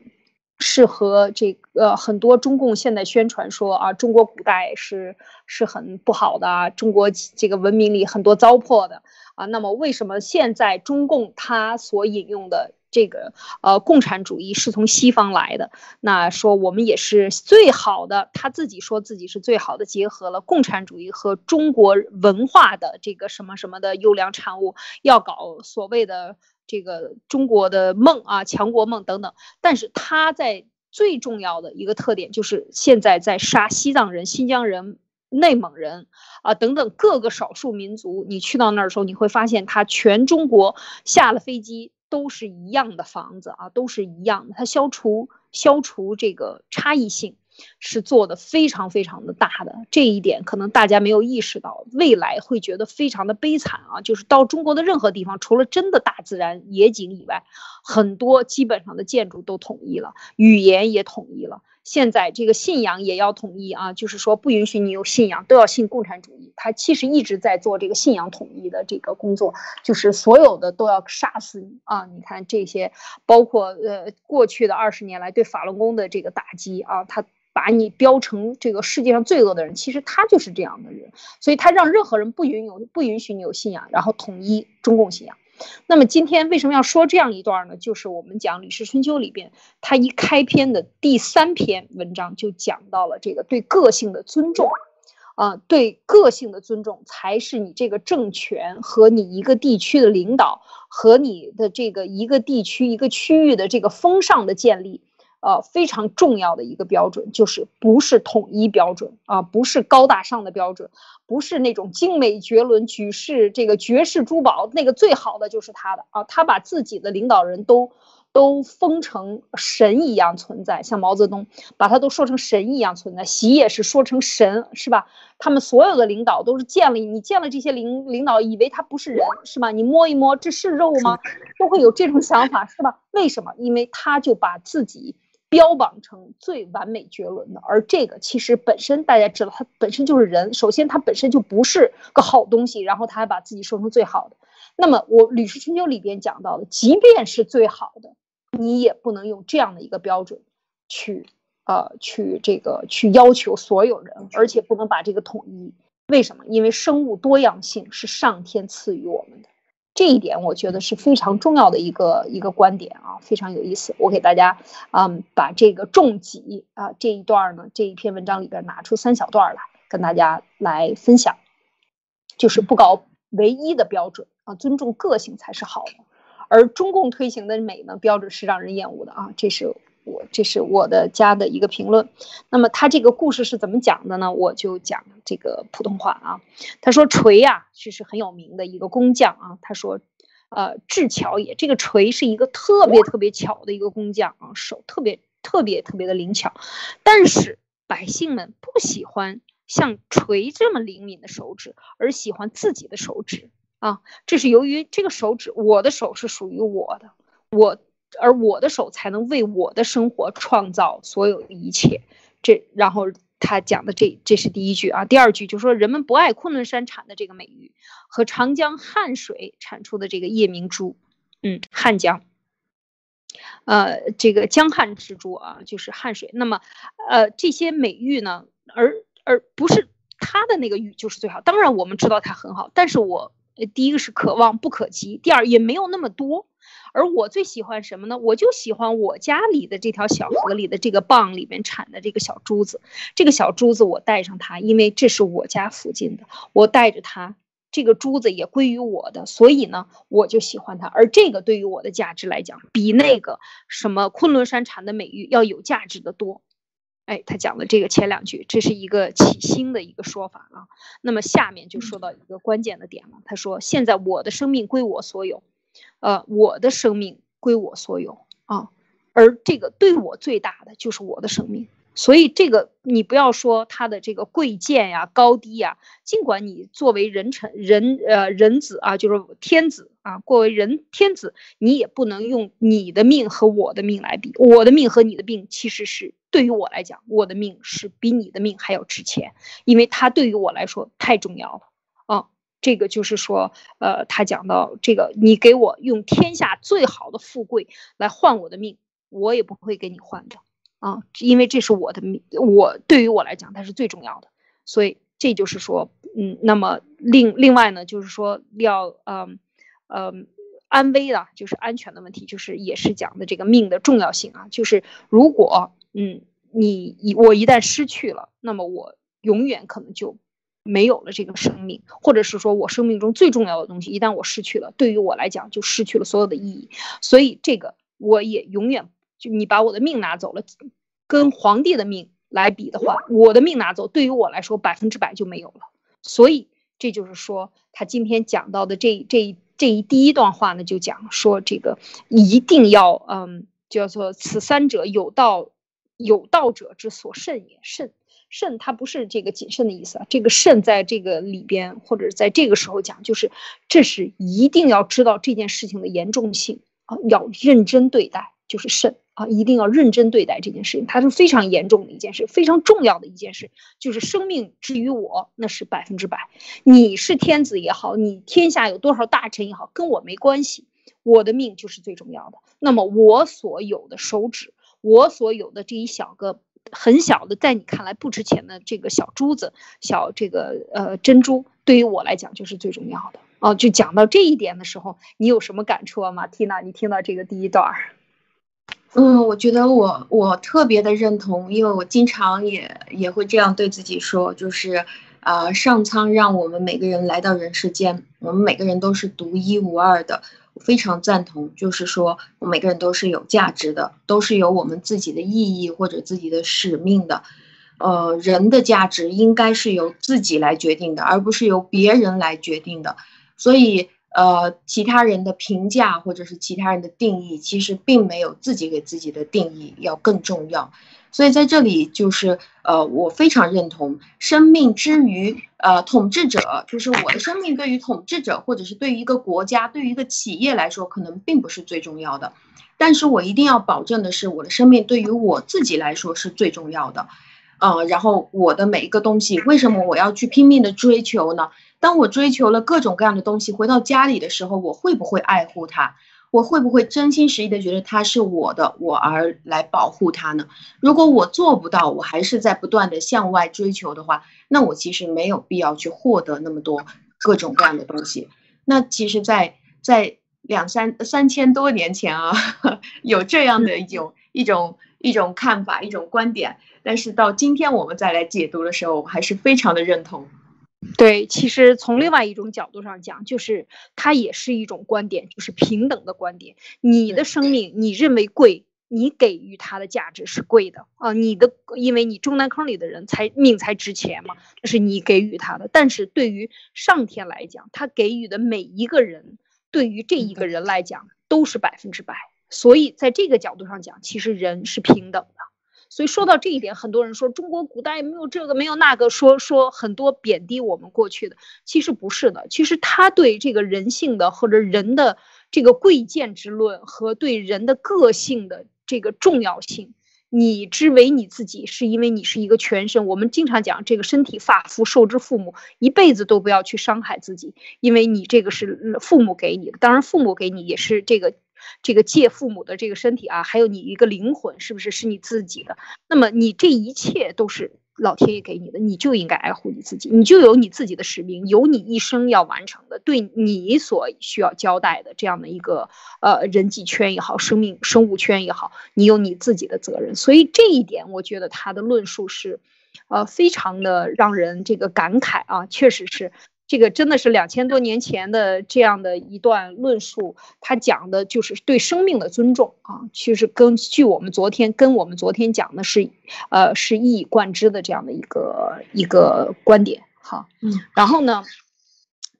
是和这个很多中共现在宣传说啊，中国古代是是很不好的，中国这个文明里很多糟粕的啊。那么为什么现在中共他所引用的？这个呃，共产主义是从西方来的。那说我们也是最好的，他自己说自己是最好的，结合了共产主义和中国文化的这个什么什么的优良产物，要搞所谓的这个中国的梦啊，强国梦等等。但是他在最重要的一个特点就是现在在杀西藏人、新疆人、内蒙人啊等等各个少数民族。你去到那儿的时候，你会发现他全中国下了飞机。都是一样的房子啊，都是一样的。它消除消除这个差异性，是做的非常非常的大的。这一点可能大家没有意识到，未来会觉得非常的悲惨啊。就是到中国的任何地方，除了真的大自然野景以外，很多基本上的建筑都统一了，语言也统一了。现在这个信仰也要统一啊，就是说不允许你有信仰，都要信共产主义。他其实一直在做这个信仰统一的这个工作，就是所有的都要杀死你啊！你看这些，包括呃过去的二十年来对法轮功的这个打击啊，他把你标成这个世界上最恶的人，其实他就是这样的人，所以他让任何人不允有不允许你有信仰，然后统一中共信仰。那么今天为什么要说这样一段呢？就是我们讲《吕氏春秋》里边，它一开篇的第三篇文章就讲到了这个对个性的尊重，啊，对个性的尊重才是你这个政权和你一个地区的领导和你的这个一个地区一个区域的这个风尚的建立。呃，非常重要的一个标准就是不是统一标准啊，不是高大上的标准，不是那种精美绝伦、举世这个绝世珠宝那个最好的就是他的啊，他把自己的领导人都都封成神一样存在，像毛泽东把他都说成神一样存在，习也是说成神是吧？他们所有的领导都是见了你见了这些领领导，以为他不是人是吧？你摸一摸，这是肉吗？都会有这种想法是吧？为什么？因为他就把自己。标榜成最完美绝伦的，而这个其实本身大家知道，它本身就是人。首先，它本身就不是个好东西，然后他还把自己说成最好的。那么，我《吕氏春秋》里边讲到的，即便是最好的，你也不能用这样的一个标准去，呃，去这个去要求所有人，而且不能把这个统一。为什么？因为生物多样性是上天赐予我们的。这一点我觉得是非常重要的一个一个观点啊，非常有意思。我给大家嗯把这个重疾啊这一段呢这一篇文章里边拿出三小段来跟大家来分享，就是不搞唯一的标准啊，尊重个性才是好的。而中共推行的美呢标准是让人厌恶的啊，这是。我这是我的家的一个评论，那么他这个故事是怎么讲的呢？我就讲这个普通话啊。他说锤呀，这是很有名的一个工匠啊。他说，呃，智巧也，这个锤是一个特别特别巧的一个工匠啊，手特别特别特别的灵巧。但是百姓们不喜欢像锤这么灵敏的手指，而喜欢自己的手指啊。这是由于这个手指，我的手是属于我的，我。而我的手才能为我的生活创造所有的一切，这然后他讲的这这是第一句啊，第二句就说人们不爱昆仑山产的这个美玉和长江汉水产出的这个夜明珠，嗯，汉江，呃，这个江汉之珠啊，就是汉水。那么，呃，这些美玉呢，而而不是它的那个玉就是最好。当然我们知道它很好，但是我第一个是可望不可及，第二也没有那么多。而我最喜欢什么呢？我就喜欢我家里的这条小河里的这个蚌里面产的这个小珠子。这个小珠子我带上它，因为这是我家附近的，我带着它，这个珠子也归于我的，所以呢，我就喜欢它。而这个对于我的价值来讲，比那个什么昆仑山产的美玉要有价值的多。哎，他讲的这个前两句，这是一个起心的一个说法啊。那么下面就说到一个关键的点了，他说：“现在我的生命归我所有。”呃，我的生命归我所有啊，而这个对我最大的就是我的生命，所以这个你不要说他的这个贵贱呀、高低呀，尽管你作为人臣、人呃人子啊，就是天子啊，作为人天子，你也不能用你的命和我的命来比，我的命和你的命其实是对于我来讲，我的命是比你的命还要值钱，因为它对于我来说太重要了啊。这个就是说，呃，他讲到这个，你给我用天下最好的富贵来换我的命，我也不会给你换的啊，因为这是我的命，我对于我来讲，它是最重要的。所以这就是说，嗯，那么另另外呢，就是说要，嗯，嗯，安危的，就是安全的问题，就是也是讲的这个命的重要性啊，就是如果，嗯，你我一旦失去了，那么我永远可能就。没有了这个生命，或者是说我生命中最重要的东西，一旦我失去了，对于我来讲就失去了所有的意义。所以这个我也永远就你把我的命拿走了，跟皇帝的命来比的话，我的命拿走对于我来说百分之百就没有了。所以这就是说他今天讲到的这这这一第一段话呢，就讲说这个一定要嗯叫做此三者有道有道者之所慎也慎。慎，它不是这个谨慎的意思啊。这个慎在这个里边，或者在这个时候讲，就是这是一定要知道这件事情的严重性啊，要认真对待，就是慎啊，一定要认真对待这件事情，它是非常严重的一件事，非常重要的一件事，就是生命之于我，那是百分之百。你是天子也好，你天下有多少大臣也好，跟我没关系，我的命就是最重要的。那么我所有的手指，我所有的这一小个。很小的，在你看来不值钱的这个小珠子、小这个呃珍珠，对于我来讲就是最重要的哦。就讲到这一点的时候，你有什么感触啊，马蒂娜？你听到这个第一段儿？嗯，我觉得我我特别的认同，因为我经常也也会这样对自己说，就是啊，上苍让我们每个人来到人世间，我们每个人都是独一无二的。非常赞同，就是说，每个人都是有价值的，都是有我们自己的意义或者自己的使命的。呃，人的价值应该是由自己来决定的，而不是由别人来决定的。所以，呃，其他人的评价或者是其他人的定义，其实并没有自己给自己的定义要更重要。所以在这里就是，呃，我非常认同生命之于呃统治者，就是我的生命对于统治者或者是对于一个国家、对于一个企业来说，可能并不是最重要的。但是我一定要保证的是，我的生命对于我自己来说是最重要的。呃，然后我的每一个东西，为什么我要去拼命的追求呢？当我追求了各种各样的东西，回到家里的时候，我会不会爱护它？我会不会真心实意的觉得它是我的，我而来保护它呢？如果我做不到，我还是在不断的向外追求的话，那我其实没有必要去获得那么多各种各样的东西。那其实，在在两三三千多年前啊，<laughs> 有这样的一种一种一种看法，一种观点，但是到今天我们再来解读的时候，我还是非常的认同。对，其实从另外一种角度上讲，就是它也是一种观点，就是平等的观点。你的生命，你认为贵，你给予它的价值是贵的啊。你的，因为你中南坑里的人才命才值钱嘛，这是你给予他的。但是对于上天来讲，他给予的每一个人，对于这一个人来讲都是百分之百。所以在这个角度上讲，其实人是平等的。所以说到这一点，很多人说中国古代没有这个没有那个，说说很多贬低我们过去的，其实不是的。其实他对这个人性的或者人的这个贵贱之论和对人的个性的这个重要性，你之为你自己，是因为你是一个全身。我们经常讲这个身体发肤受之父母，一辈子都不要去伤害自己，因为你这个是父母给你的。当然，父母给你也是这个这个借父母的这个身体啊，还有你一个灵魂，是不是是你自己的？那么你这一切都是。老天爷给你的，你就应该爱护你自己，你就有你自己的使命，有你一生要完成的，对你所需要交代的这样的一个呃人际圈也好，生命生物圈也好，你有你自己的责任。所以这一点，我觉得他的论述是，呃，非常的让人这个感慨啊，确实是。这个真的是两千多年前的这样的一段论述，他讲的就是对生命的尊重啊，其实根据我们昨天跟我们昨天讲的是，呃，是一以贯之的这样的一个一个观点好。嗯，然后呢，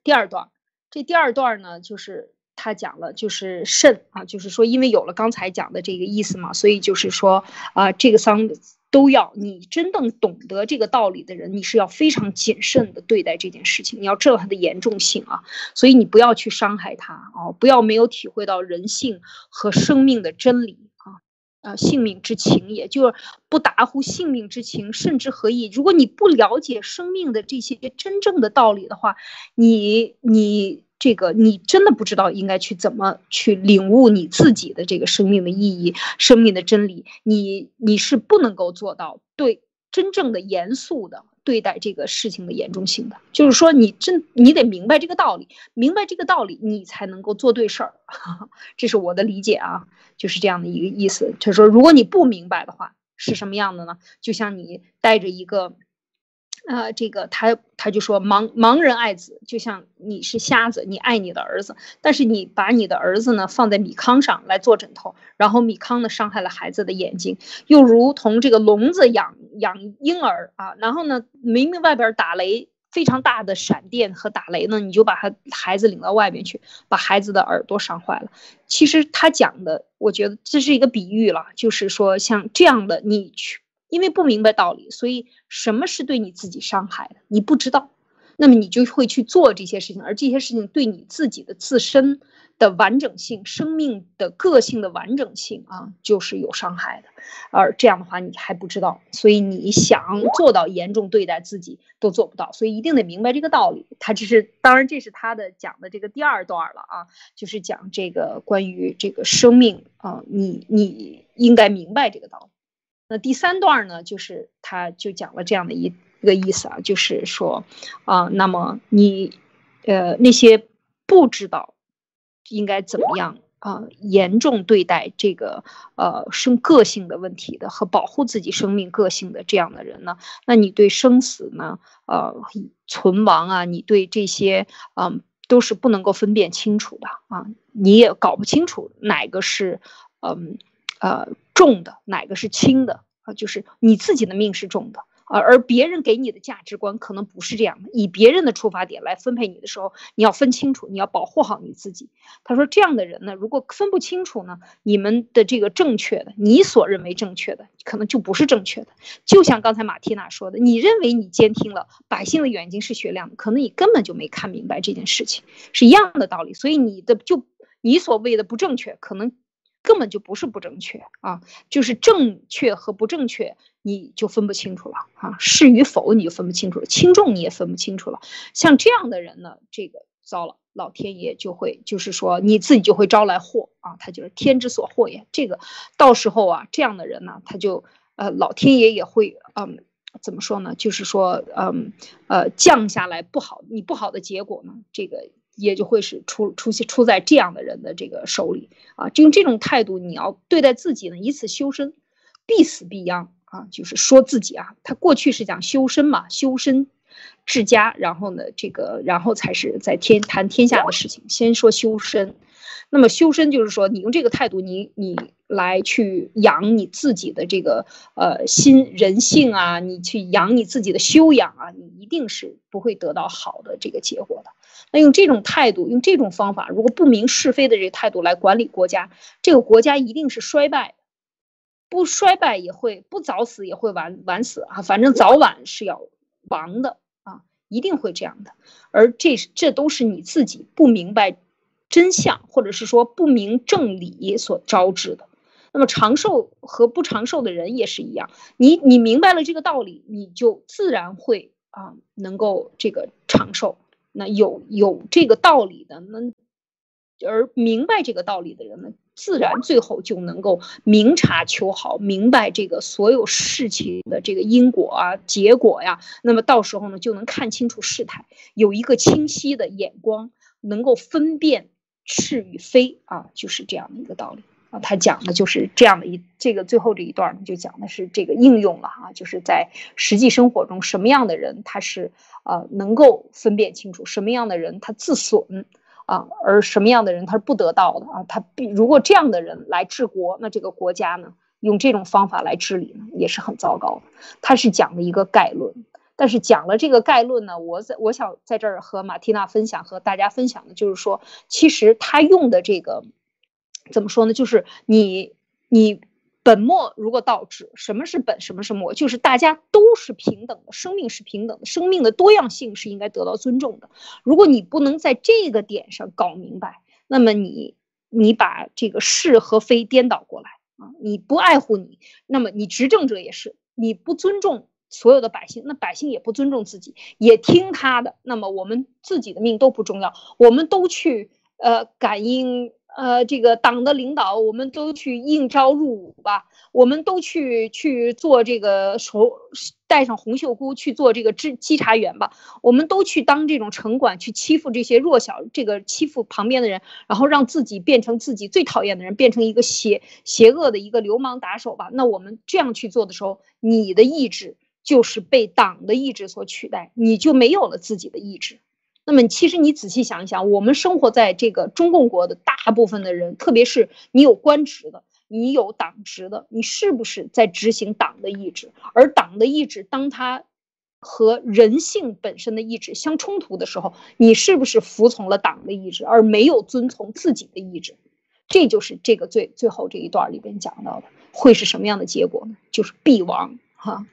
第二段，这第二段呢，就是他讲了，就是肾啊，就是说，因为有了刚才讲的这个意思嘛，所以就是说啊，这个丧。都要你真正懂得这个道理的人，你是要非常谨慎的对待这件事情，你要知道它的严重性啊，所以你不要去伤害他啊，不要没有体会到人性和生命的真理啊，呃，性命之情，也就是不达乎性命之情，甚至何意？如果你不了解生命的这些真正的道理的话，你你。这个你真的不知道应该去怎么去领悟你自己的这个生命的意义、生命的真理，你你是不能够做到对真正的严肃的对待这个事情的严重性的。就是说，你真你得明白这个道理，明白这个道理，你才能够做对事儿。<laughs> 这是我的理解啊，就是这样的一个意思。他说，如果你不明白的话，是什么样的呢？就像你带着一个。呃，这个他他就说盲盲人爱子，就像你是瞎子，你爱你的儿子，但是你把你的儿子呢放在米糠上来做枕头，然后米糠呢伤害了孩子的眼睛，又如同这个聋子养养婴儿啊，然后呢明明外边打雷非常大的闪电和打雷呢，你就把他孩子领到外边去，把孩子的耳朵伤坏了。其实他讲的，我觉得这是一个比喻了，就是说像这样的你去。因为不明白道理，所以什么是对你自己伤害的，你不知道，那么你就会去做这些事情，而这些事情对你自己的自身的完整性、生命的个性的完整性啊，就是有伤害的。而这样的话，你还不知道，所以你想做到严重对待自己都做不到，所以一定得明白这个道理。他只是，当然这是他的讲的这个第二段了啊，就是讲这个关于这个生命啊，你你应该明白这个道理。那第三段呢，就是他就讲了这样的一一个意思啊，就是说，啊，那么你，呃，那些不知道应该怎么样啊，严重对待这个呃生个性的问题的和保护自己生命个性的这样的人呢，那你对生死呢，呃，存亡啊，你对这些嗯都是不能够分辨清楚的啊，你也搞不清楚哪个是嗯。呃，重的哪个是轻的啊？就是你自己的命是重的，而而别人给你的价值观可能不是这样的。以别人的出发点来分配你的时候，你要分清楚，你要保护好你自己。他说这样的人呢，如果分不清楚呢，你们的这个正确的，你所认为正确的，可能就不是正确的。就像刚才马蒂娜说的，你认为你监听了百姓的眼睛是雪亮的，可能你根本就没看明白这件事情，是一样的道理。所以你的就你所谓的不正确，可能。根本就不是不正确啊，就是正确和不正确，你就分不清楚了啊，是与否你就分不清楚了，轻重你也分不清楚了。像这样的人呢，这个糟了，老天爷就会，就是说你自己就会招来祸啊，他就是天之所祸也。这个到时候啊，这样的人呢，他就呃，老天爷也会嗯，怎么说呢？就是说嗯呃，降下来不好，你不好的结果呢，这个。也就会是出出现出在这样的人的这个手里。啊，就用这种态度，你要对待自己呢，以此修身，必死必殃啊，就是说自己啊，他过去是讲修身嘛，修身治家，然后呢，这个然后才是在天谈天下的事情，先说修身，那么修身就是说，你用这个态度，你你来去养你自己的这个呃心人性啊，你去养你自己的修养啊，你一定是不会得到好的这个结果的。那用这种态度，用这种方法，如果不明是非的这个态度来管理国家，这个国家一定是衰败的，不衰败也会不早死也会晚晚死啊，反正早晚是要亡的啊，一定会这样的。而这这都是你自己不明白真相，或者是说不明正理所招致的。那么长寿和不长寿的人也是一样，你你明白了这个道理，你就自然会啊能够这个长寿。那有有这个道理的，那而明白这个道理的人呢，自然最后就能够明察秋毫，明白这个所有事情的这个因果啊、结果呀。那么到时候呢，就能看清楚事态，有一个清晰的眼光，能够分辨是与非啊，就是这样的一个道理。他讲的就是这样的一这个最后这一段呢，就讲的是这个应用了哈，就是在实际生活中什么样的人他是呃能够分辨清楚什么样的人他自损啊，而什么样的人他是不得道的啊，他必如果这样的人来治国，那这个国家呢用这种方法来治理呢也是很糟糕的。他是讲的一个概论，但是讲了这个概论呢，我在我想在这儿和马蒂娜分享和大家分享的就是说，其实他用的这个。怎么说呢？就是你，你本末如果倒置，什么是本，什么是末？就是大家都是平等的，生命是平等的，生命的多样性是应该得到尊重的。如果你不能在这个点上搞明白，那么你，你把这个是和非颠倒过来啊！你不爱护你，那么你执政者也是，你不尊重所有的百姓，那百姓也不尊重自己，也听他的。那么我们自己的命都不重要，我们都去呃感应。呃，这个党的领导，我们都去应招入伍吧，我们都去去做这个手戴上红袖箍去做这个稽稽查员吧，我们都去当这种城管去欺负这些弱小，这个欺负旁边的人，然后让自己变成自己最讨厌的人，变成一个邪邪恶的一个流氓打手吧。那我们这样去做的时候，你的意志就是被党的意志所取代，你就没有了自己的意志。那么，其实你仔细想一想，我们生活在这个中共国的大部分的人，特别是你有官职的，你有党职的，你是不是在执行党的意志？而党的意志，当它和人性本身的意志相冲突的时候，你是不是服从了党的意志，而没有遵从自己的意志？这就是这个最最后这一段里边讲到的，会是什么样的结果呢？就是必亡，哈。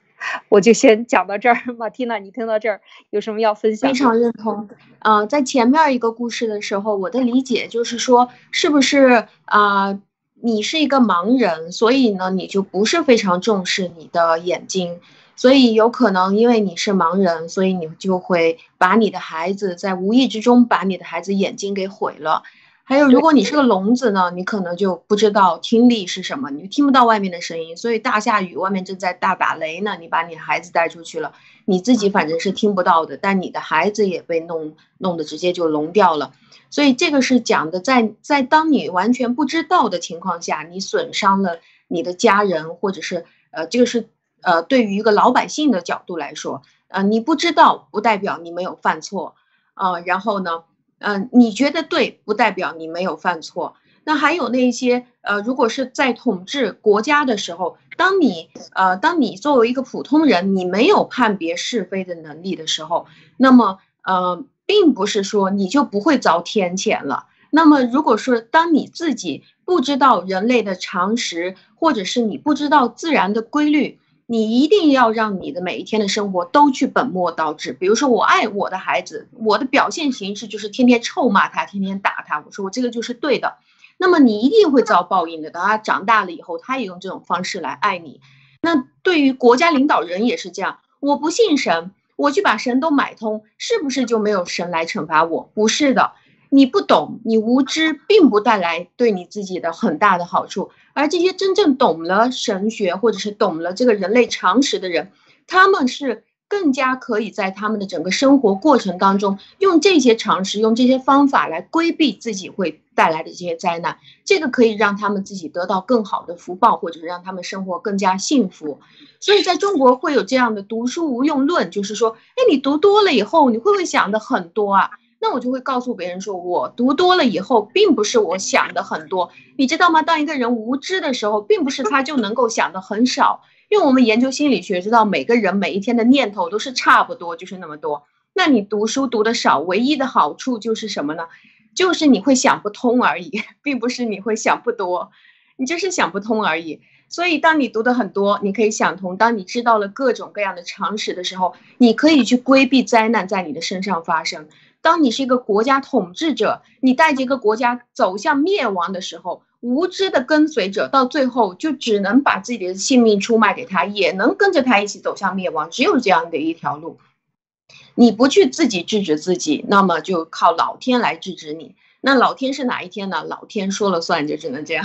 我就先讲到这儿，马蒂娜，你听到这儿有什么要分享？非常认同。啊，在前面一个故事的时候，我的理解就是说，是不是啊，你是一个盲人，所以呢，你就不是非常重视你的眼睛，所以有可能因为你是盲人，所以你就会把你的孩子在无意之中把你的孩子眼睛给毁了。还有，如果你是个聋子呢，你可能就不知道听力是什么，你听不到外面的声音。所以大下雨，外面正在大打雷呢，你把你孩子带出去了，你自己反正是听不到的，但你的孩子也被弄弄得直接就聋掉了。所以这个是讲的，在在当你完全不知道的情况下，你损伤了你的家人，或者是呃，这个是呃，对于一个老百姓的角度来说，呃，你不知道不代表你没有犯错啊，然后呢？嗯，你觉得对，不代表你没有犯错。那还有那些呃，如果是在统治国家的时候，当你呃，当你作为一个普通人，你没有判别是非的能力的时候，那么呃，并不是说你就不会遭天谴了。那么如果说当你自己不知道人类的常识，或者是你不知道自然的规律。你一定要让你的每一天的生活都去本末倒置。比如说，我爱我的孩子，我的表现形式就是天天臭骂他，天天打他。我说我这个就是对的，那么你一定会遭报应的。等他长大了以后，他也用这种方式来爱你。那对于国家领导人也是这样。我不信神，我去把神都买通，是不是就没有神来惩罚我？不是的。你不懂，你无知，并不带来对你自己的很大的好处。而这些真正懂了神学，或者是懂了这个人类常识的人，他们是更加可以在他们的整个生活过程当中，用这些常识，用这些方法来规避自己会带来的这些灾难。这个可以让他们自己得到更好的福报，或者是让他们生活更加幸福。所以，在中国会有这样的“读书无用论”，就是说，哎，你读多了以后，你会不会想的很多啊？那我就会告诉别人说，我读多了以后，并不是我想的很多，你知道吗？当一个人无知的时候，并不是他就能够想的很少，因为我们研究心理学知道，每个人每一天的念头都是差不多，就是那么多。那你读书读的少，唯一的好处就是什么呢？就是你会想不通而已，并不是你会想不多，你就是想不通而已。所以，当你读的很多，你可以想通；当你知道了各种各样的常识的时候，你可以去规避灾难在你的身上发生。当你是一个国家统治者，你带着一个国家走向灭亡的时候，无知的跟随者，到最后就只能把自己的性命出卖给他，也能跟着他一起走向灭亡。只有这样的一条路，你不去自己制止自己，那么就靠老天来制止你。那老天是哪一天呢？老天说了算，就只能这样。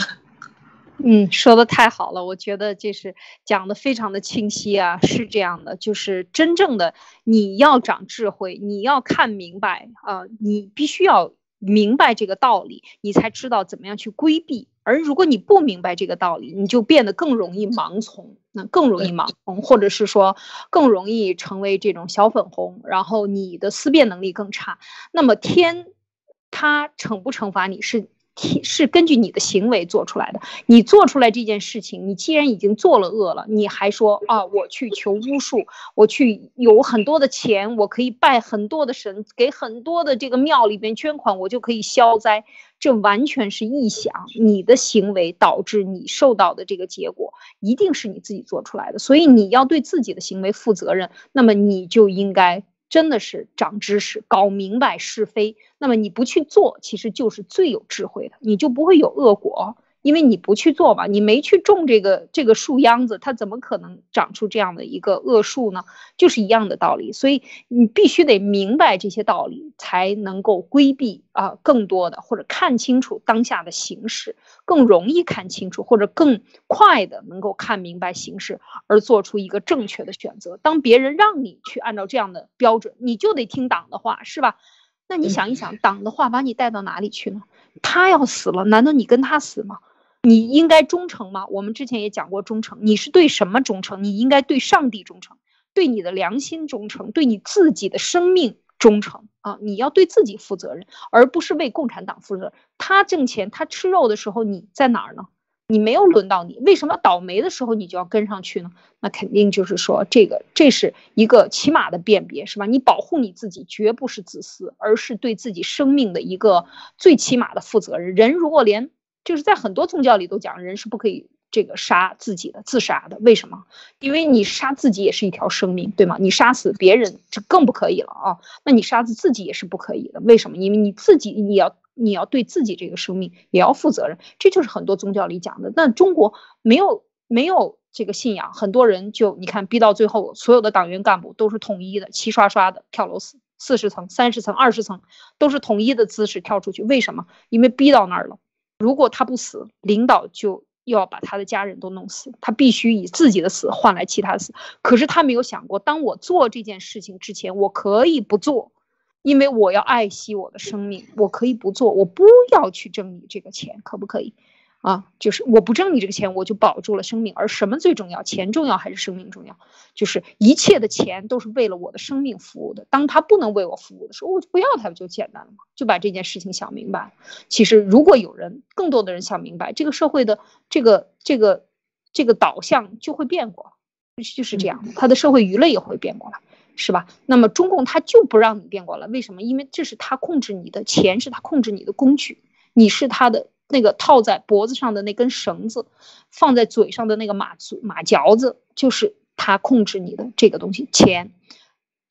嗯，说的太好了，我觉得这是讲的非常的清晰啊，是这样的，就是真正的你要长智慧，你要看明白啊，你必须要明白这个道理，你才知道怎么样去规避。而如果你不明白这个道理，你就变得更容易盲从，那更容易盲从，或者是说更容易成为这种小粉红，然后你的思辨能力更差。那么天，他惩不惩罚你是？是根据你的行为做出来的。你做出来这件事情，你既然已经做了恶了，你还说啊，我去求巫术，我去有很多的钱，我可以拜很多的神，给很多的这个庙里边捐款，我就可以消灾。这完全是臆想。你的行为导致你受到的这个结果，一定是你自己做出来的。所以你要对自己的行为负责任。那么你就应该。真的是长知识，搞明白是非。那么你不去做，其实就是最有智慧的，你就不会有恶果。因为你不去做嘛，你没去种这个这个树秧子，它怎么可能长出这样的一个恶树呢？就是一样的道理。所以你必须得明白这些道理，才能够规避啊更多的或者看清楚当下的形势，更容易看清楚或者更快的能够看明白形势，而做出一个正确的选择。当别人让你去按照这样的标准，你就得听党的话，是吧？那你想一想，党的话把你带到哪里去呢？他要死了，难道你跟他死吗？你应该忠诚吗？我们之前也讲过忠诚，你是对什么忠诚？你应该对上帝忠诚，对你的良心忠诚，对你自己的生命忠诚啊！你要对自己负责任，而不是为共产党负责。他挣钱，他吃肉的时候，你在哪儿呢？你没有轮到你，为什么倒霉的时候你就要跟上去呢？那肯定就是说，这个这是一个起码的辨别，是吧？你保护你自己，绝不是自私，而是对自己生命的一个最起码的负责任。人如果连就是在很多宗教里都讲，人是不可以这个杀自己的、自杀的。为什么？因为你杀自己也是一条生命，对吗？你杀死别人就更不可以了啊！那你杀死自己也是不可以的。为什么？因为你自己你要你要对自己这个生命也要负责任。这就是很多宗教里讲的。但中国没有没有这个信仰，很多人就你看逼到最后，所有的党员干部都是统一的，齐刷刷的跳楼死，四十层、三十层、二十层都是统一的姿势跳出去。为什么？因为逼到那儿了。如果他不死，领导就要把他的家人都弄死。他必须以自己的死换来其他的死。可是他没有想过，当我做这件事情之前，我可以不做，因为我要爱惜我的生命，我可以不做，我不要去挣你这个钱，可不可以？啊，就是我不挣你这个钱，我就保住了生命。而什么最重要？钱重要还是生命重要？就是一切的钱都是为了我的生命服务的。当他不能为我服务的时候，我就不要他，不就简单了吗？就把这件事情想明白。其实，如果有人更多的人想明白，这个社会的这个这个这个导向就会变过，就是这样。他的社会舆论也会变过来，是吧？那么中共他就不让你变过来，为什么？因为这是他控制你的钱，是他控制你的工具，你是他的。那个套在脖子上的那根绳子，放在嘴上的那个马马嚼子，就是他控制你的这个东西。钱、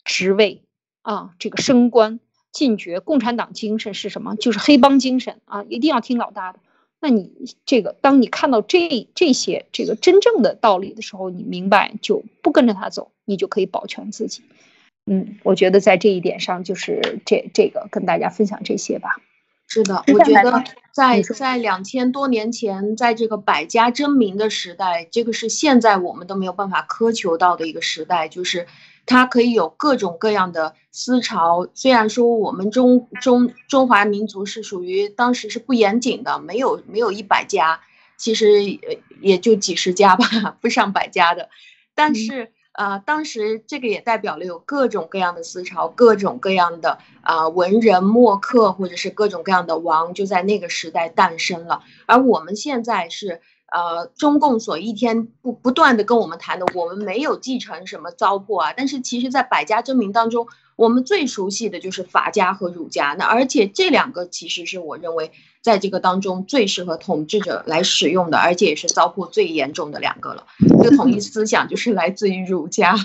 职位啊，这个升官进爵，共产党精神是什么？就是黑帮精神啊！一定要听老大的。那你这个，当你看到这这些这个真正的道理的时候，你明白就不跟着他走，你就可以保全自己。嗯，我觉得在这一点上，就是这这个跟大家分享这些吧。是的，我觉得在在两千多年前，在这个百家争鸣的时代，这个是现在我们都没有办法苛求到的一个时代，就是它可以有各种各样的思潮。虽然说我们中中中华民族是属于当时是不严谨的，没有没有一百家，其实也就几十家吧，不上百家的，但是。呃，当时这个也代表了有各种各样的思潮，各种各样的啊文人墨客，或者是各种各样的王，就在那个时代诞生了。而我们现在是呃中共所一天不不断的跟我们谈的，我们没有继承什么糟粕啊。但是其实，在百家争鸣当中，我们最熟悉的就是法家和儒家。那而且这两个其实是我认为。在这个当中最适合统治者来使用的，而且也是糟粕最严重的两个了。这个统一思想就是来自于儒家。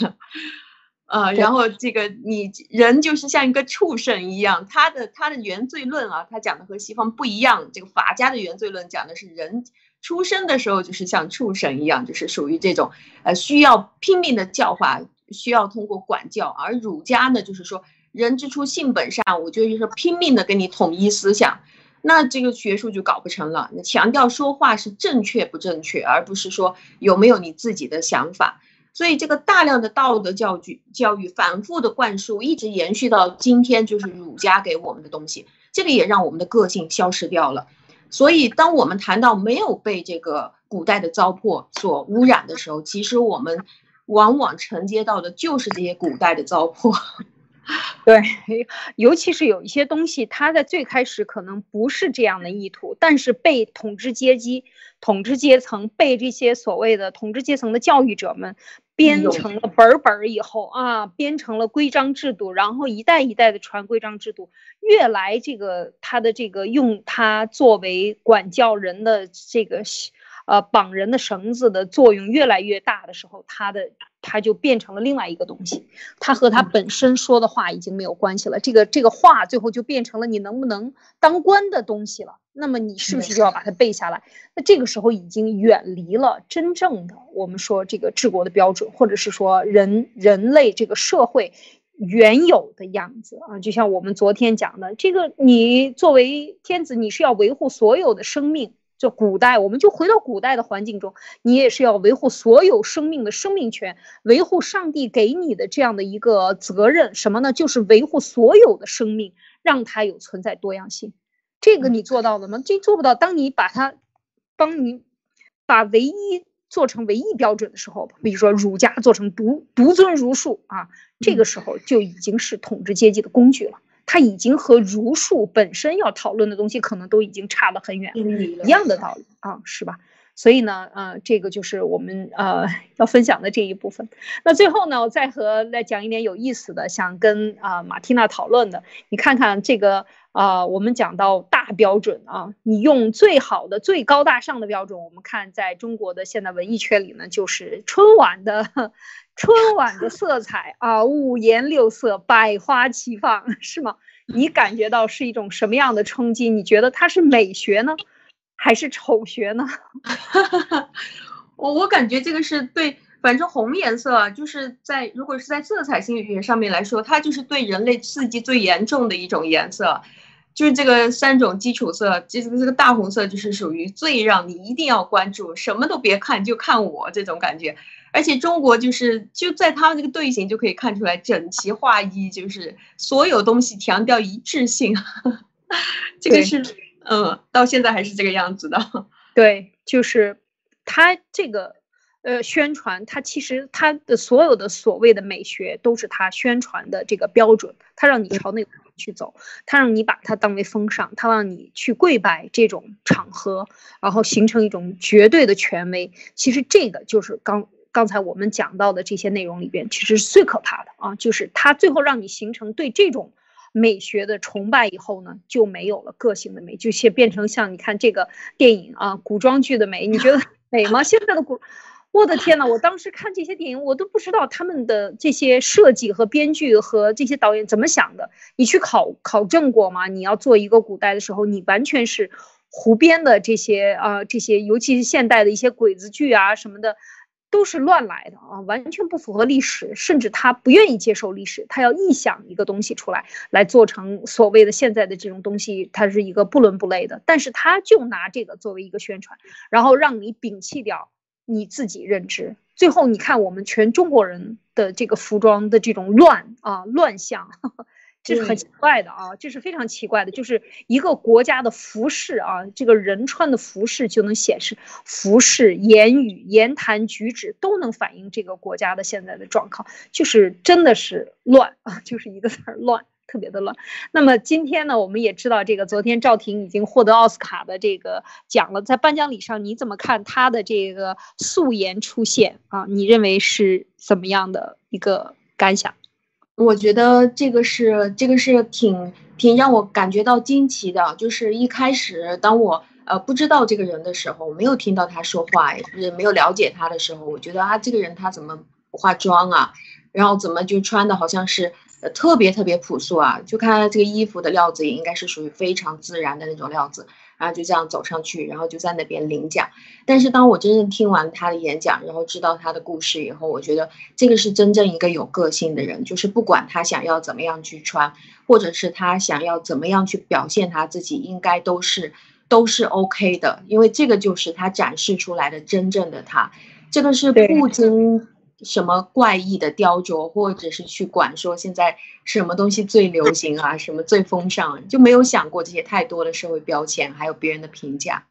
呃，然后这个你人就是像一个畜生一样，他的他的原罪论啊，他讲的和西方不一样。这个法家的原罪论讲的是人出生的时候就是像畜生一样，就是属于这种呃需要拼命的教化，需要通过管教。而儒家呢，就是说人之初性本善，我就是拼命的跟你统一思想，那这个学术就搞不成了。你强调说话是正确不正确，而不是说有没有你自己的想法。所以，这个大量的道德教育、教育反复的灌输，一直延续到今天，就是儒家给我们的东西。这个也让我们的个性消失掉了。所以，当我们谈到没有被这个古代的糟粕所污染的时候，其实我们往往承接到的就是这些古代的糟粕。<laughs> 对，尤其是有一些东西，它在最开始可能不是这样的意图，但是被统治阶级、统治阶层、被这些所谓的统治阶层的教育者们编成了本本儿以后啊，编成了规章制度，然后一代一代的传规章制度，越来这个他的这个用它作为管教人的这个。呃，绑人的绳子的作用越来越大的时候，它的它就变成了另外一个东西，它和它本身说的话已经没有关系了。这个这个话最后就变成了你能不能当官的东西了。那么你是不是就要把它背下来？那这个时候已经远离了真正的我们说这个治国的标准，或者是说人人类这个社会原有的样子啊。就像我们昨天讲的，这个你作为天子，你是要维护所有的生命。就古代，我们就回到古代的环境中，你也是要维护所有生命的生命权，维护上帝给你的这样的一个责任，什么呢？就是维护所有的生命，让它有存在多样性。这个你做到了吗？这做不到。当你把它，帮你把唯一做成唯一标准的时候，比如说儒家做成独独尊儒术啊，这个时候就已经是统治阶级的工具了。它已经和儒术本身要讨论的东西可能都已经差得很远，一样的道理啊，是吧？所以呢，呃，这个就是我们呃要分享的这一部分。那最后呢，我再和来讲一点有意思的，想跟啊马蒂娜讨论的。你看看这个啊，我们讲到大标准啊，你用最好的、最高大上的标准，我们看在中国的现代文艺圈里呢，就是春晚的。春晚的色彩啊，五颜六色，百花齐放，是吗？你感觉到是一种什么样的冲击？你觉得它是美学呢，还是丑学呢？<laughs> 我我感觉这个是对，反正红颜色就是在如果是在色彩心理学上面来说，它就是对人类刺激最严重的一种颜色，就是这个三种基础色，这个这个大红色就是属于最让你一定要关注，什么都别看，就看我这种感觉。而且中国就是就在他们这个队形就可以看出来整齐划一，就是所有东西强调一致性，<laughs> 这个是嗯，到现在还是这个样子的。<laughs> 对，就是他这个呃宣传，他其实他的所有的所谓的美学都是他宣传的这个标准，他让你朝那个去走，他让你把它当为风尚，他让你去跪拜这种场合，然后形成一种绝对的权威。其实这个就是刚。刚才我们讲到的这些内容里边，其实是最可怕的啊，就是它最后让你形成对这种美学的崇拜以后呢，就没有了个性的美，就先变成像你看这个电影啊，古装剧的美，你觉得 <laughs> 美吗？现在的古，我的天呐，我当时看这些电影，我都不知道他们的这些设计和编剧和这些导演怎么想的。你去考考证过吗？你要做一个古代的时候，你完全是胡编的这些啊，这些尤其是现代的一些鬼子剧啊什么的。都是乱来的啊，完全不符合历史，甚至他不愿意接受历史，他要臆想一个东西出来，来做成所谓的现在的这种东西，它是一个不伦不类的。但是他就拿这个作为一个宣传，然后让你摒弃掉你自己认知。最后你看我们全中国人的这个服装的这种乱啊乱象。<laughs> 这是很奇怪的啊，这是非常奇怪的，就是一个国家的服饰啊，这个人穿的服饰就能显示服饰、言语、言谈举止都能反映这个国家的现在的状况，就是真的是乱啊，<laughs> 就是一个字儿乱，特别的乱。那么今天呢，我们也知道这个昨天赵婷已经获得奥斯卡的这个奖了，在颁奖礼上你怎么看她的这个素颜出现啊？你认为是怎么样的一个感想？我觉得这个是这个是挺挺让我感觉到惊奇的，就是一开始当我呃不知道这个人的时候，没有听到他说话，也没有了解他的时候，我觉得啊这个人他怎么不化妆啊？然后怎么就穿的好像是呃特别特别朴素啊？就看他这个衣服的料子也应该是属于非常自然的那种料子，然后就这样走上去，然后就在那边领奖。但是当我真正听完他的演讲，然后知道他的故事以后，我觉得这个是真正一个有个性的人，就是不管他想要怎么样去穿，或者是他想要怎么样去表现他自己，应该都是都是 OK 的，因为这个就是他展示出来的真正的他，这个是不经。什么怪异的雕琢，或者是去管说现在什么东西最流行啊，什么最风尚，就没有想过这些太多的社会标签，还有别人的评价。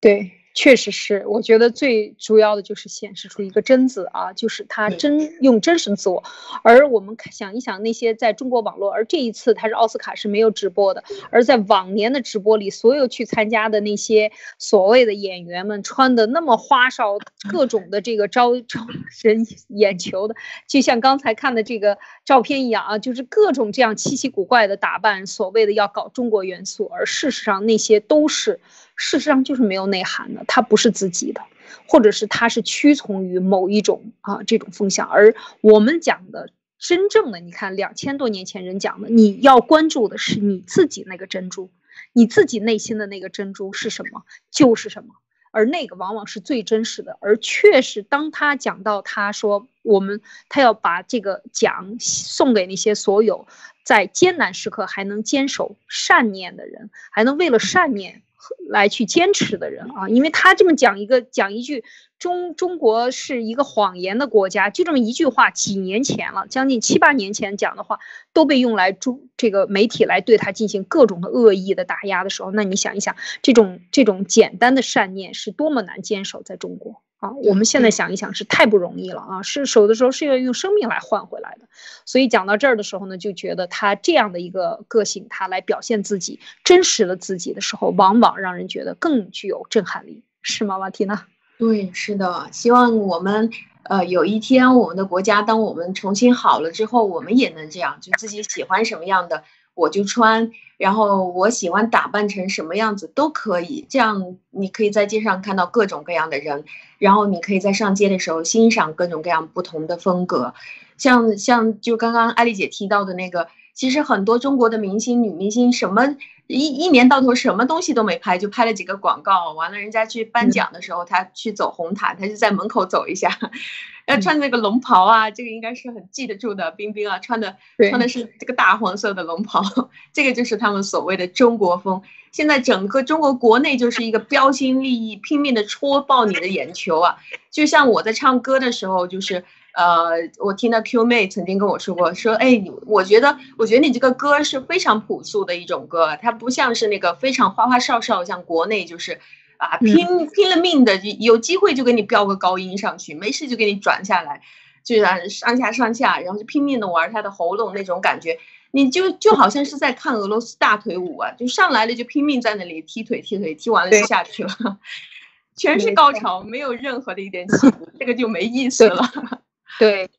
对。确实是，我觉得最主要的就是显示出一个真字啊，就是他真用真实的自我。而我们想一想，那些在中国网络，而这一次他是奥斯卡是没有直播的，而在往年的直播里，所有去参加的那些所谓的演员们穿的那么花哨，各种的这个招招人眼球的，就像刚才看的这个照片一样啊，就是各种这样稀奇古怪的打扮，所谓的要搞中国元素，而事实上那些都是。事实上就是没有内涵的，它不是自己的，或者是它是屈从于某一种啊这种风向。而我们讲的真正的，你看两千多年前人讲的，你要关注的是你自己那个珍珠，你自己内心的那个珍珠是什么就是什么，而那个往往是最真实的。而确实，当他讲到他说我们他要把这个奖送给那些所有在艰难时刻还能坚守善念的人，还能为了善念。来去坚持的人啊，因为他这么讲一个讲一句，中中国是一个谎言的国家，就这么一句话，几年前了，将近七八年前讲的话，都被用来中这个媒体来对他进行各种的恶意的打压的时候，那你想一想，这种这种简单的善念是多么难坚守在中国。啊，我们现在想一想是太不容易了啊！是守的时候是要用生命来换回来的，所以讲到这儿的时候呢，就觉得他这样的一个个性，他来表现自己真实的自己的时候，往往让人觉得更具有震撼力，是吗，瓦提娜？对，是的。希望我们呃有一天，我们的国家当我们重新好了之后，我们也能这样，就自己喜欢什么样的。我就穿，然后我喜欢打扮成什么样子都可以，这样你可以在街上看到各种各样的人，然后你可以在上街的时候欣赏各种各样不同的风格，像像就刚刚艾丽姐提到的那个，其实很多中国的明星女明星什么一一年到头什么东西都没拍，就拍了几个广告，完了人家去颁奖的时候，他去走红毯，他就在门口走一下。<laughs> 要穿那个龙袍啊，这个应该是很记得住的。冰冰啊，穿的穿的是这个大黄色的龙袍，<laughs> 这个就是他们所谓的中国风。现在整个中国国内就是一个标新立异，拼命的戳爆你的眼球啊！就像我在唱歌的时候，就是呃，我听到 Q 妹曾经跟我说过，说哎，我觉得我觉得你这个歌是非常朴素的一种歌，它不像是那个非常花花哨哨，像国内就是。啊，拼拼了命的，有机会就给你飙个高音上去，没事就给你转下来，就让上下上下，然后就拼命的玩他的喉咙那种感觉，你就就好像是在看俄罗斯大腿舞啊，就上来了就拼命在那里踢腿踢腿，踢完了就下去了，<laughs> 全是高潮，没有任何的一点起伏，这个就没意思了。对。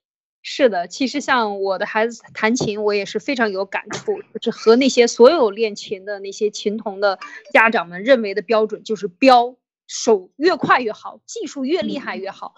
是的，其实像我的孩子弹琴，我也是非常有感触。就是和那些所有练琴的那些琴童的家长们认为的标准，就是标手越快越好，技术越厉害越好。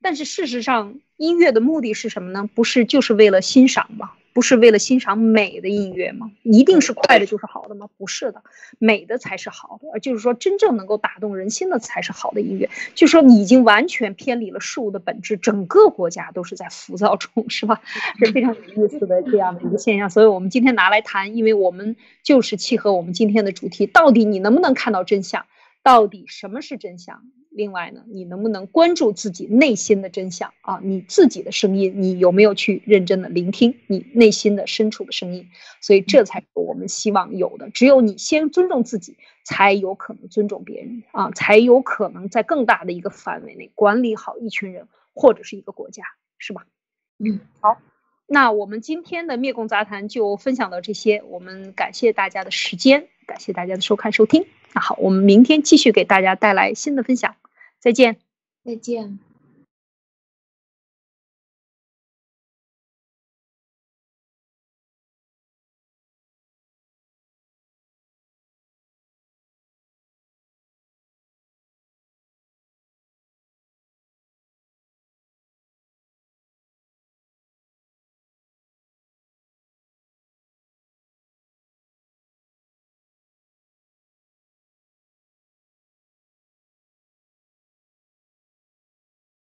但是事实上，音乐的目的是什么呢？不是就是为了欣赏吗？不是为了欣赏美的音乐吗？一定是快的就是好的吗？不是的，美的才是好的。而就是说，真正能够打动人心的才是好的音乐。就说你已经完全偏离了事物的本质，整个国家都是在浮躁中，是吧？是非常有意思的这样的一个现象。所以我们今天拿来谈，因为我们就是契合我们今天的主题：到底你能不能看到真相？到底什么是真相？另外呢，你能不能关注自己内心的真相啊？你自己的声音，你有没有去认真的聆听你内心的深处的声音？所以这才是我们希望有的。只有你先尊重自己，才有可能尊重别人啊，才有可能在更大的一个范围内管理好一群人或者是一个国家，是吧？嗯，好，那我们今天的灭共杂谈就分享到这些，我们感谢大家的时间，感谢大家的收看收听。那好，我们明天继续给大家带来新的分享。再见，再见。